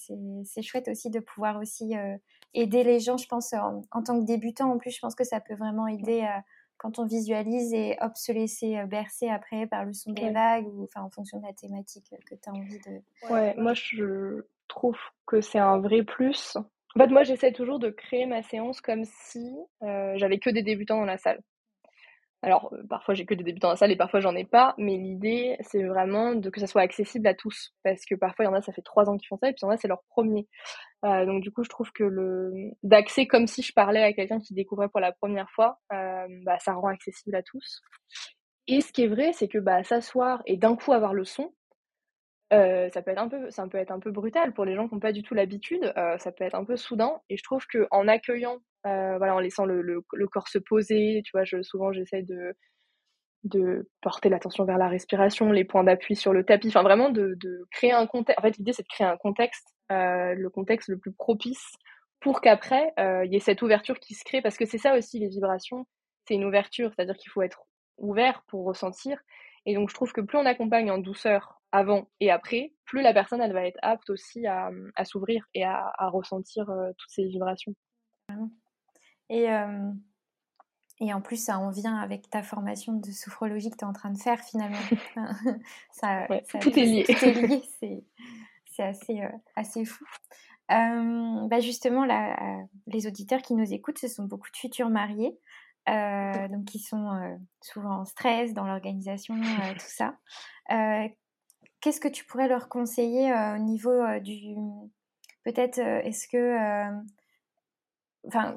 c'est chouette aussi de pouvoir aussi euh, aider les gens. Je pense en, tant que débutant en plus, je pense que ça peut vraiment aider euh, quand on visualise et hop se laisser bercer après par le son des vagues ou enfin en fonction de la thématique que tu as envie de. Ouais, moi je trouve que c'est un vrai plus. En fait, moi j'essaie toujours de créer ma séance comme si j'avais que des débutants dans la salle. Alors, euh, parfois j'ai que des débutants dans la salle et parfois j'en ai pas, mais l'idée c'est vraiment de que ça soit accessible à tous. Parce que parfois il y en a, ça fait trois ans qu'ils font ça et puis il y en a, c'est leur premier. Euh, donc du coup, je trouve que le d'accès comme si je parlais à quelqu'un qui découvrait pour la première fois, euh, bah, ça rend accessible à tous. Et ce qui est vrai, c'est que bah, s'asseoir et d'un coup avoir le son, ça peut être un peu ça peut être un peu brutal pour les gens qui n'ont pas du tout l'habitude ça peut être un peu soudain et je trouve que en accueillant voilà, en laissant le, le, corps se poser. Tu vois, je, souvent j'essaie de, de porter l'attention vers la respiration, les points d'appui sur le tapis, enfin vraiment de, de créer un contexte. En fait, l'idée c'est de créer un contexte, euh, le contexte le plus propice pour qu'après euh, il y ait cette ouverture qui se crée, parce que c'est ça aussi les vibrations, c'est une ouverture, c'est-à-dire qu'il faut être ouvert pour ressentir. Et donc je trouve que plus on accompagne en douceur avant et après, plus la personne elle va être apte aussi à, à s'ouvrir et à, à ressentir toutes ces vibrations. Et, et en plus, ça en vient avec ta formation de sophrologie que tu es en train de faire finalement. ça, tout est lié. Tout est lié, c'est assez, assez fou. bah justement, là, les auditeurs qui nous écoutent, ce sont beaucoup de futurs mariés. Euh, donc qui sont euh, souvent en stress dans l'organisation, euh, tout ça. Qu'est-ce que tu pourrais leur conseiller au niveau du... Peut-être, est-ce que... Enfin,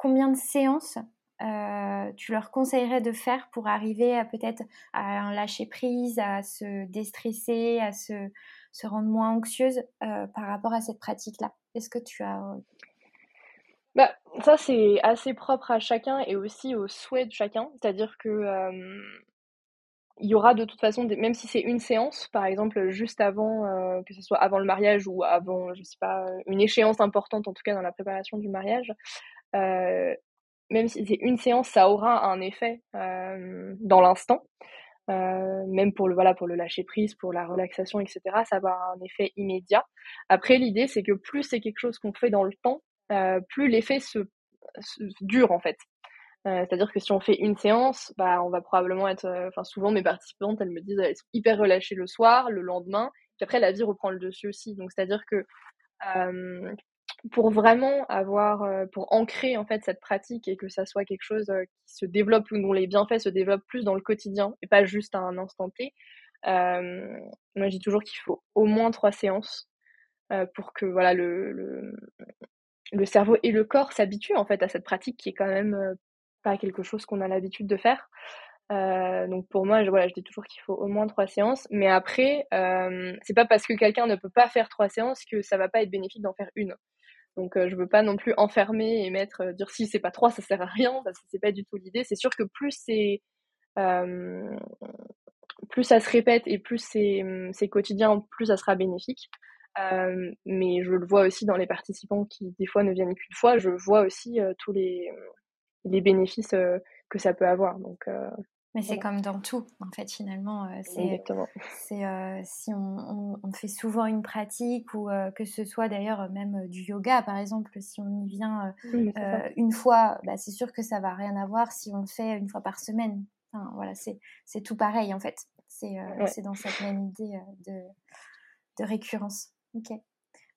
combien de séances tu leur conseillerais de faire pour arriver à peut-être à un lâcher prise, à se déstresser, à se, rendre moins anxieuse par rapport à cette pratique-là? Est-ce que tu as bah, ça, c'est assez propre à chacun et aussi au souhait de chacun. C'est-à-dire que, il y aura de toute façon même si c'est une séance, par exemple, juste avant, que ce soit avant le mariage ou avant, je sais pas, une échéance importante, en tout cas dans la préparation du mariage, même si c'est une séance, ça aura un effet, dans l'instant. même pour le voilà, pour le lâcher prise, pour la relaxation et cetera, ça va avoir un effet immédiat. Après l'idée, c'est que plus c'est quelque chose qu'on fait dans le temps, euh, plus l'effet se, dure en fait. Euh, c'est-à-dire que si on fait une séance, bah, on va probablement être. Euh, enfin, souvent, mes participantes, elles me disent elles sont hyper relâchées le soir, le lendemain, puis après, la vie reprend le dessus aussi. Donc, c'est-à-dire que pour vraiment avoir. pour ancrer en fait cette pratique et que ça soit quelque chose qui se développe, dont les bienfaits se développent plus dans le quotidien et pas juste à un instant T, moi, je dis toujours qu'il faut au moins trois séances pour que voilà, le, le cerveau et le corps s'habituent en fait à cette pratique qui est quand même euh, pas quelque chose qu'on a l'habitude de faire. Euh, donc pour moi, je, je dis toujours qu'il faut au moins trois séances. Mais après, euh, c'est pas parce que quelqu'un ne peut pas faire trois séances que ça va pas être bénéfique d'en faire une. Donc je veux pas non plus enfermer et mettre dire si c'est pas trois, ça sert à rien parce que c'est pas du tout l'idée. C'est sûr que plus c'est plus ça se répète et plus c'est quotidien, plus ça sera bénéfique. Euh, mais je le vois aussi dans les participants qui, des fois, ne viennent qu'une fois. Je vois aussi euh, tous les, bénéfices euh, que ça peut avoir. Donc, mais c'est comme dans tout, en fait, finalement. c'est, c'est si on, on, fait souvent une pratique ou que ce soit d'ailleurs même du yoga, par exemple, si on y vient une fois, bah, c'est sûr que ça va rien avoir si on le fait une fois par semaine. Enfin, voilà, c'est, c'est tout pareil, en fait. C'est, c'est dans cette même idée de, de récurrence. Ok.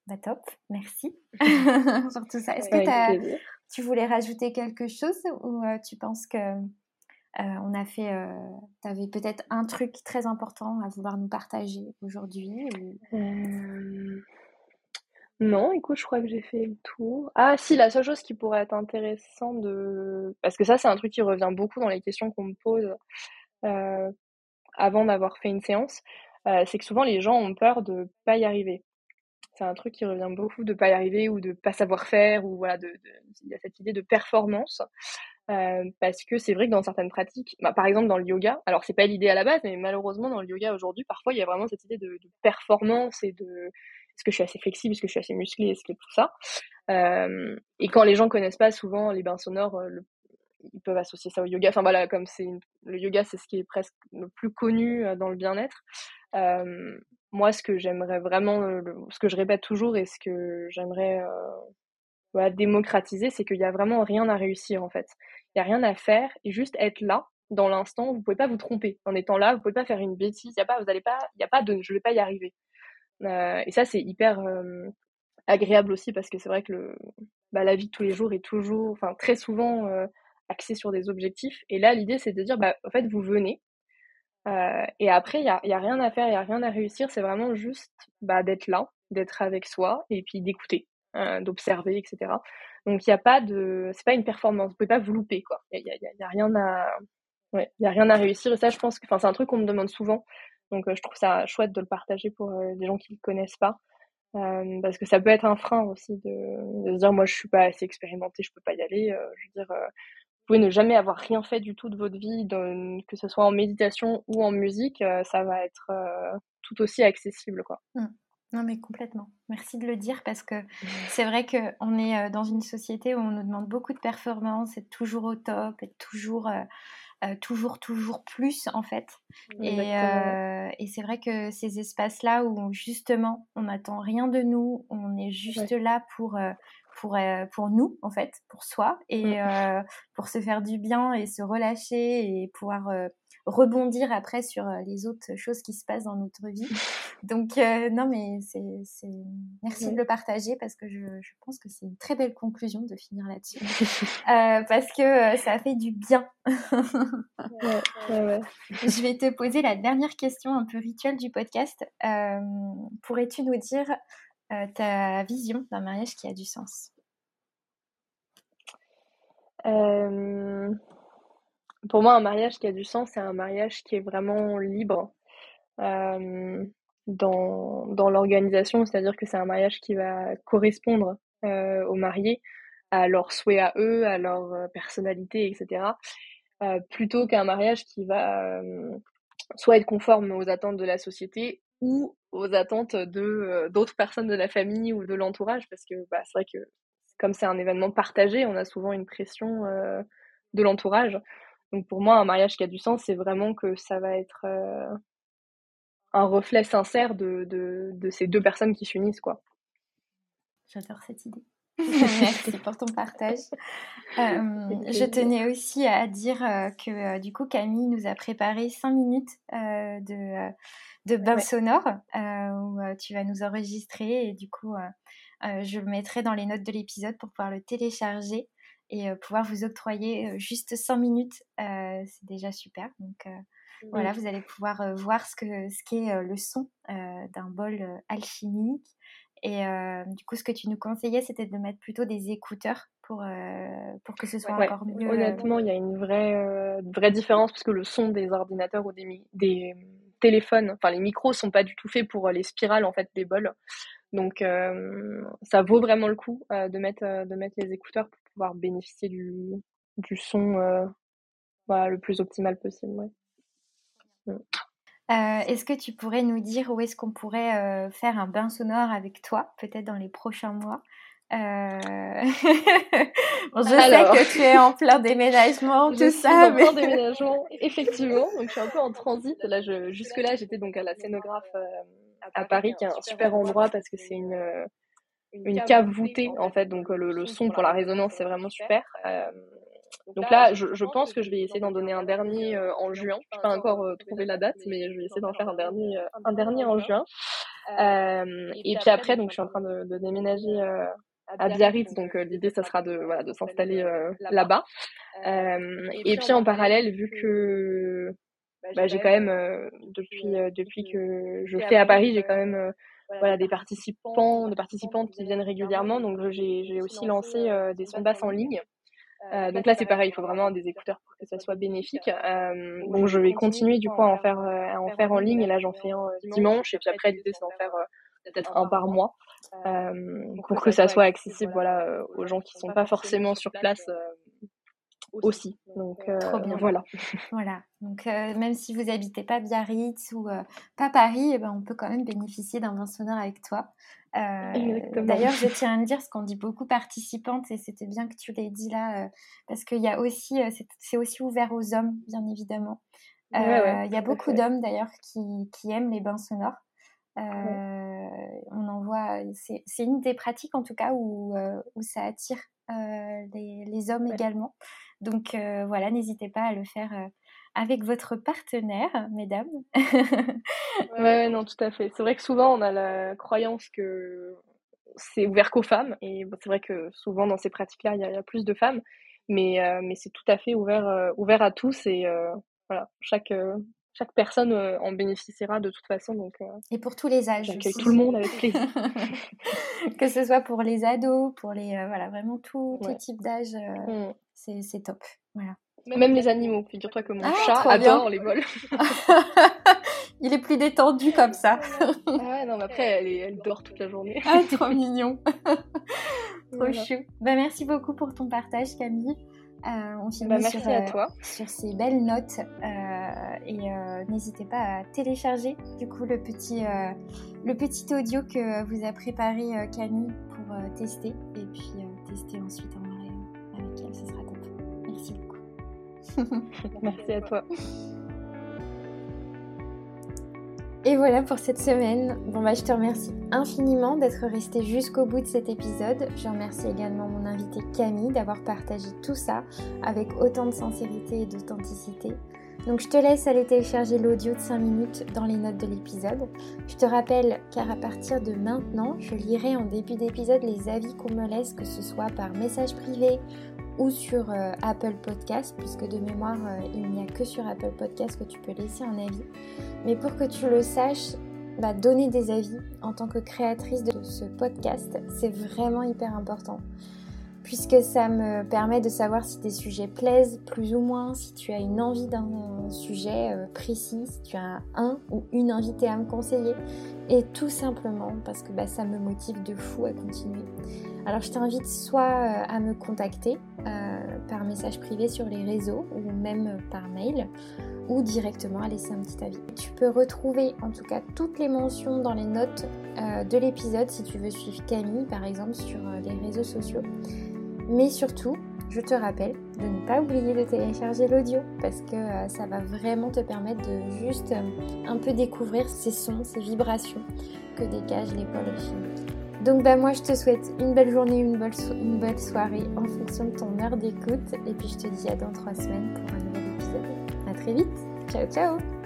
Bah top, merci pour tout ça. Est-ce que tu voulais rajouter quelque chose ou euh, tu penses que euh, on a fait, euh, tu avais peut-être un truc très important à vouloir nous partager aujourd'hui Non, écoute, je crois que j'ai fait le tour. Ah si, la seule chose qui pourrait être intéressante de... Parce que ça, c'est un truc qui revient beaucoup dans les questions qu'on me pose avant d'avoir fait une séance, c'est que souvent les gens ont peur de pas y arriver. C'est un truc qui revient beaucoup de pas y arriver ou de pas savoir faire ou voilà, de, il y a cette idée de performance. Euh, parce que c'est vrai que dans certaines pratiques, bah, par exemple dans le yoga, alors c'est pas l'idée à la base, mais malheureusement dans le yoga aujourd'hui, parfois il y a vraiment cette idée de, performance et de est-ce que je suis assez flexible, est-ce que je suis assez musclé, est-ce que tout ça. Euh, et quand les gens connaissent pas souvent les bains sonores, euh, ils peuvent associer ça au yoga. Enfin voilà, comme c'est le yoga, c'est ce qui est presque le plus connu dans le bien-être. Moi, ce que j'aimerais vraiment, ce que je répète toujours et ce que j'aimerais euh, démocratiser, c'est qu'il n'y a vraiment rien à réussir en fait. Il n'y a rien à faire et juste être là dans l'instant. Vous pouvez pas vous tromper en étant là. Vous pouvez pas faire une bêtise. Il y a pas, vous allez pas, il a pas de, je vais pas y arriver. Euh, et ça, c'est hyper agréable aussi parce que c'est vrai que le, bah, la vie de tous les jours est toujours, enfin très souvent axée sur des objectifs. Et là, l'idée, c'est de dire, bah, en fait, vous venez, euh, et après, il n'y a, a rien à faire, il n'y a rien à réussir, c'est vraiment juste bah, d'être là, d'être avec soi et puis d'écouter, euh, d'observer, etc. Donc il n'y a pas de, c'est pas une performance, vous pouvez pas vous louper quoi. Il y a, a, rien à, ouais, y a rien à réussir et ça, je pense que, enfin, c'est un truc qu'on me demande souvent. Donc euh, je trouve ça chouette de le partager pour des gens qui le connaissent pas. parce que ça peut être un frein aussi de, se dire moi je suis pas assez expérimentée, je peux pas y aller. je veux dire, vous pouvez ne jamais avoir rien fait du tout de votre vie, que ce soit en méditation ou en musique, euh, ça va être euh, tout aussi accessible. Quoi. Mmh. Non, mais complètement. Merci de le dire parce que c'est vrai qu'on est euh, dans une société où on nous demande beaucoup de performance, être toujours au top, être toujours, toujours, toujours plus en fait. Et, et c'est vrai que ces espaces-là où justement on n'attend rien de nous, on est juste là pour pour, pour nous, en fait, pour soi, et mmh. pour se faire du bien et se relâcher et pouvoir rebondir après sur les autres choses qui se passent dans notre vie. Donc, non, mais c'est, merci de le partager parce que je, je pense que c'est une très belle conclusion de finir là-dessus. parce que ça fait du bien. Je vais te poser la dernière question un peu rituelle du podcast. pourrais-tu nous dire ta vision d'un mariage qui a du sens? Pour moi, un mariage qui a du sens, c'est un mariage qui est vraiment libre euh, dans, dans l'organisation, c'est-à-dire que c'est un mariage qui va correspondre euh, aux mariés, à leurs souhaits à eux, à leur personnalité, etc. Euh, plutôt qu'un mariage qui va soit être conforme aux attentes de la société ou aux attentes de d'autres personnes de la famille ou de l'entourage, parce que bah, c'est vrai que comme c'est un événement partagé, on a souvent une pression de l'entourage. Donc pour moi, un mariage qui a du sens, c'est vraiment que ça va être euh, un reflet sincère de, de, ces deux personnes qui s'unissent. quoi. J'adore cette idée. Merci pour ton partage. Euh, je tenais aussi à dire euh, que du coup Camille nous a préparé cinq minutes de, de bain sonore où tu vas nous enregistrer et du coup je le mettrai dans les notes de l'épisode pour pouvoir le télécharger et pouvoir vous octroyer juste 100 minutes, c'est déjà super. Donc voilà, vous allez pouvoir voir ce qu'est ce qu'est le son d'un bol alchimique. Et du coup, ce que tu nous conseillais, c'était de mettre plutôt des écouteurs pour, pour que ce soit encore mieux. Honnêtement, il y a une vraie, vraie différence parce que le son des ordinateurs ou des, des téléphones, enfin les micros sont pas du tout faits pour les spirales en fait des bols. Donc ça vaut vraiment le coup de mettre de mettre les écouteurs pour pouvoir bénéficier du, du son euh, le plus optimal possible. Mm. Euh, est-ce que tu pourrais nous dire où est-ce qu'on pourrait euh, faire un bain sonore avec toi, peut-être dans les prochains mois? Je sais que tu es en plein déménagement, tout ça. En plein déménagement, effectivement. Donc je suis un peu en transit. Là, je... jusque là, j'étais donc à la scénographe à Paris, qui est un super endroit parce que c'est une une cave voûtée en fait, donc le, le son pour la résonance c'est vraiment super. Euh, donc là, je, je, pense que je vais essayer d'en donner un dernier euh, en juin. Je n'ai pas encore euh, trouvé la date, mais je vais essayer d'en faire un dernier, un dernier en juin. et puis après, donc je suis en train de, de déménager à Biarritz, donc l'idée ça sera de voilà de s'installer là-bas. et puis en parallèle, vu que bah, j'ai quand même depuis depuis que je fais à Paris, j'ai quand même voilà, des participants, des participantes qui viennent régulièrement. Donc j'ai aussi lancé euh, des basses en ligne. Euh, donc là c'est pareil, il faut vraiment des écouteurs pour que ça soit bénéfique. Euh, donc je vais continuer du coup à en faire, à en faire en ligne et là j'en fais un dimanche et puis après l'idée c'est d'en faire peut-être un par mois pour que ça soit accessible voilà aux gens qui sont pas forcément sur place aussi. Donc euh, voilà. Voilà. Donc euh, même si vous habitez pas Biarritz ou euh, pas Paris, eh ben, on peut quand même bénéficier d'un vin sonore avec toi. D'ailleurs, je tiens à le dire, ce qu'on dit beaucoup participante, et c'était bien que tu l'aies dit là, parce qu'il y a aussi, c'est aussi ouvert aux hommes, bien évidemment. Il y a beaucoup d'hommes d'ailleurs qui, qui, aiment les bains sonores. On en voit, c'est une des pratiques en tout cas où, où ça attire les, les, hommes également. Donc euh, voilà, n'hésitez pas à le faire euh, avec votre partenaire, mesdames. ouais, non, tout à fait. C'est vrai que souvent on a la croyance que c'est ouvert qu'aux femmes, et c'est vrai que souvent dans ces pratiques-là, il y, a plus de femmes, mais, euh, mais c'est tout à fait ouvert, ouvert à tous, et voilà, chaque, chaque personne en bénéficiera de toute façon. Donc, et pour tous les âges. J'accueille tout le monde avec plaisir. que ce soit pour les ados, pour les. voilà, vraiment tout, type d'âge. Mmh c'est top. Voilà. Même les animaux. Figure-toi que mon ah, chat adore les vols. Il est plus détendu comme ça. ah non, mais après, elle, elle, dort toute la journée. ah, trop mignon. trop chou. Bah, merci beaucoup pour ton partage, Camille. Euh, on finit bah, merci sur, à euh, toi. sur ces belles notes euh, et n'hésitez pas à télécharger du coup le petit, le petit audio que vous a préparé Camille pour tester et puis tester ensuite en vrai avec elle, ce sera Merci à toi. Et voilà pour cette semaine. Bon bah je te remercie infiniment d'être resté jusqu'au bout de cet épisode. Je remercie également mon invité Camille d'avoir partagé tout ça avec autant de sincérité et d'authenticité. Donc je te laisse aller télécharger l'audio de 5 minutes dans les notes de l'épisode. Je te rappelle car à partir de maintenant, je lirai en début d'épisode les avis qu'on me laisse, que ce soit par message privé ou sur euh, Apple Podcast, puisque de mémoire, euh, il n'y a que sur Apple Podcast que tu peux laisser un avis. Mais pour que tu le saches, bah, donner des avis en tant que créatrice de ce podcast, c'est vraiment hyper important puisque ça me permet de savoir si tes sujets plaisent plus ou moins, si tu as une envie d'un sujet euh, précis, si tu as un ou une invitée à me conseiller, et tout simplement parce que bah, ça me motive de fou à continuer. Alors je t'invite soit euh, à me contacter euh, par message privé sur les réseaux ou même par mail ou directement à laisser un petit avis. Tu peux retrouver en tout cas toutes les mentions dans les notes de l'épisode si tu veux suivre Camille par exemple sur les réseaux sociaux. Mais surtout, je te rappelle de ne pas oublier de télécharger l'audio parce que euh, ça va vraiment te permettre de juste euh, un peu découvrir ces sons, ces vibrations que dégage l'épaule chimique. Donc bah moi je te souhaite une belle journée, une belle soirée en fonction de ton heure d'écoute et puis je te dis à dans trois semaines pour un nouvel épisode. A très vite, ciao ciao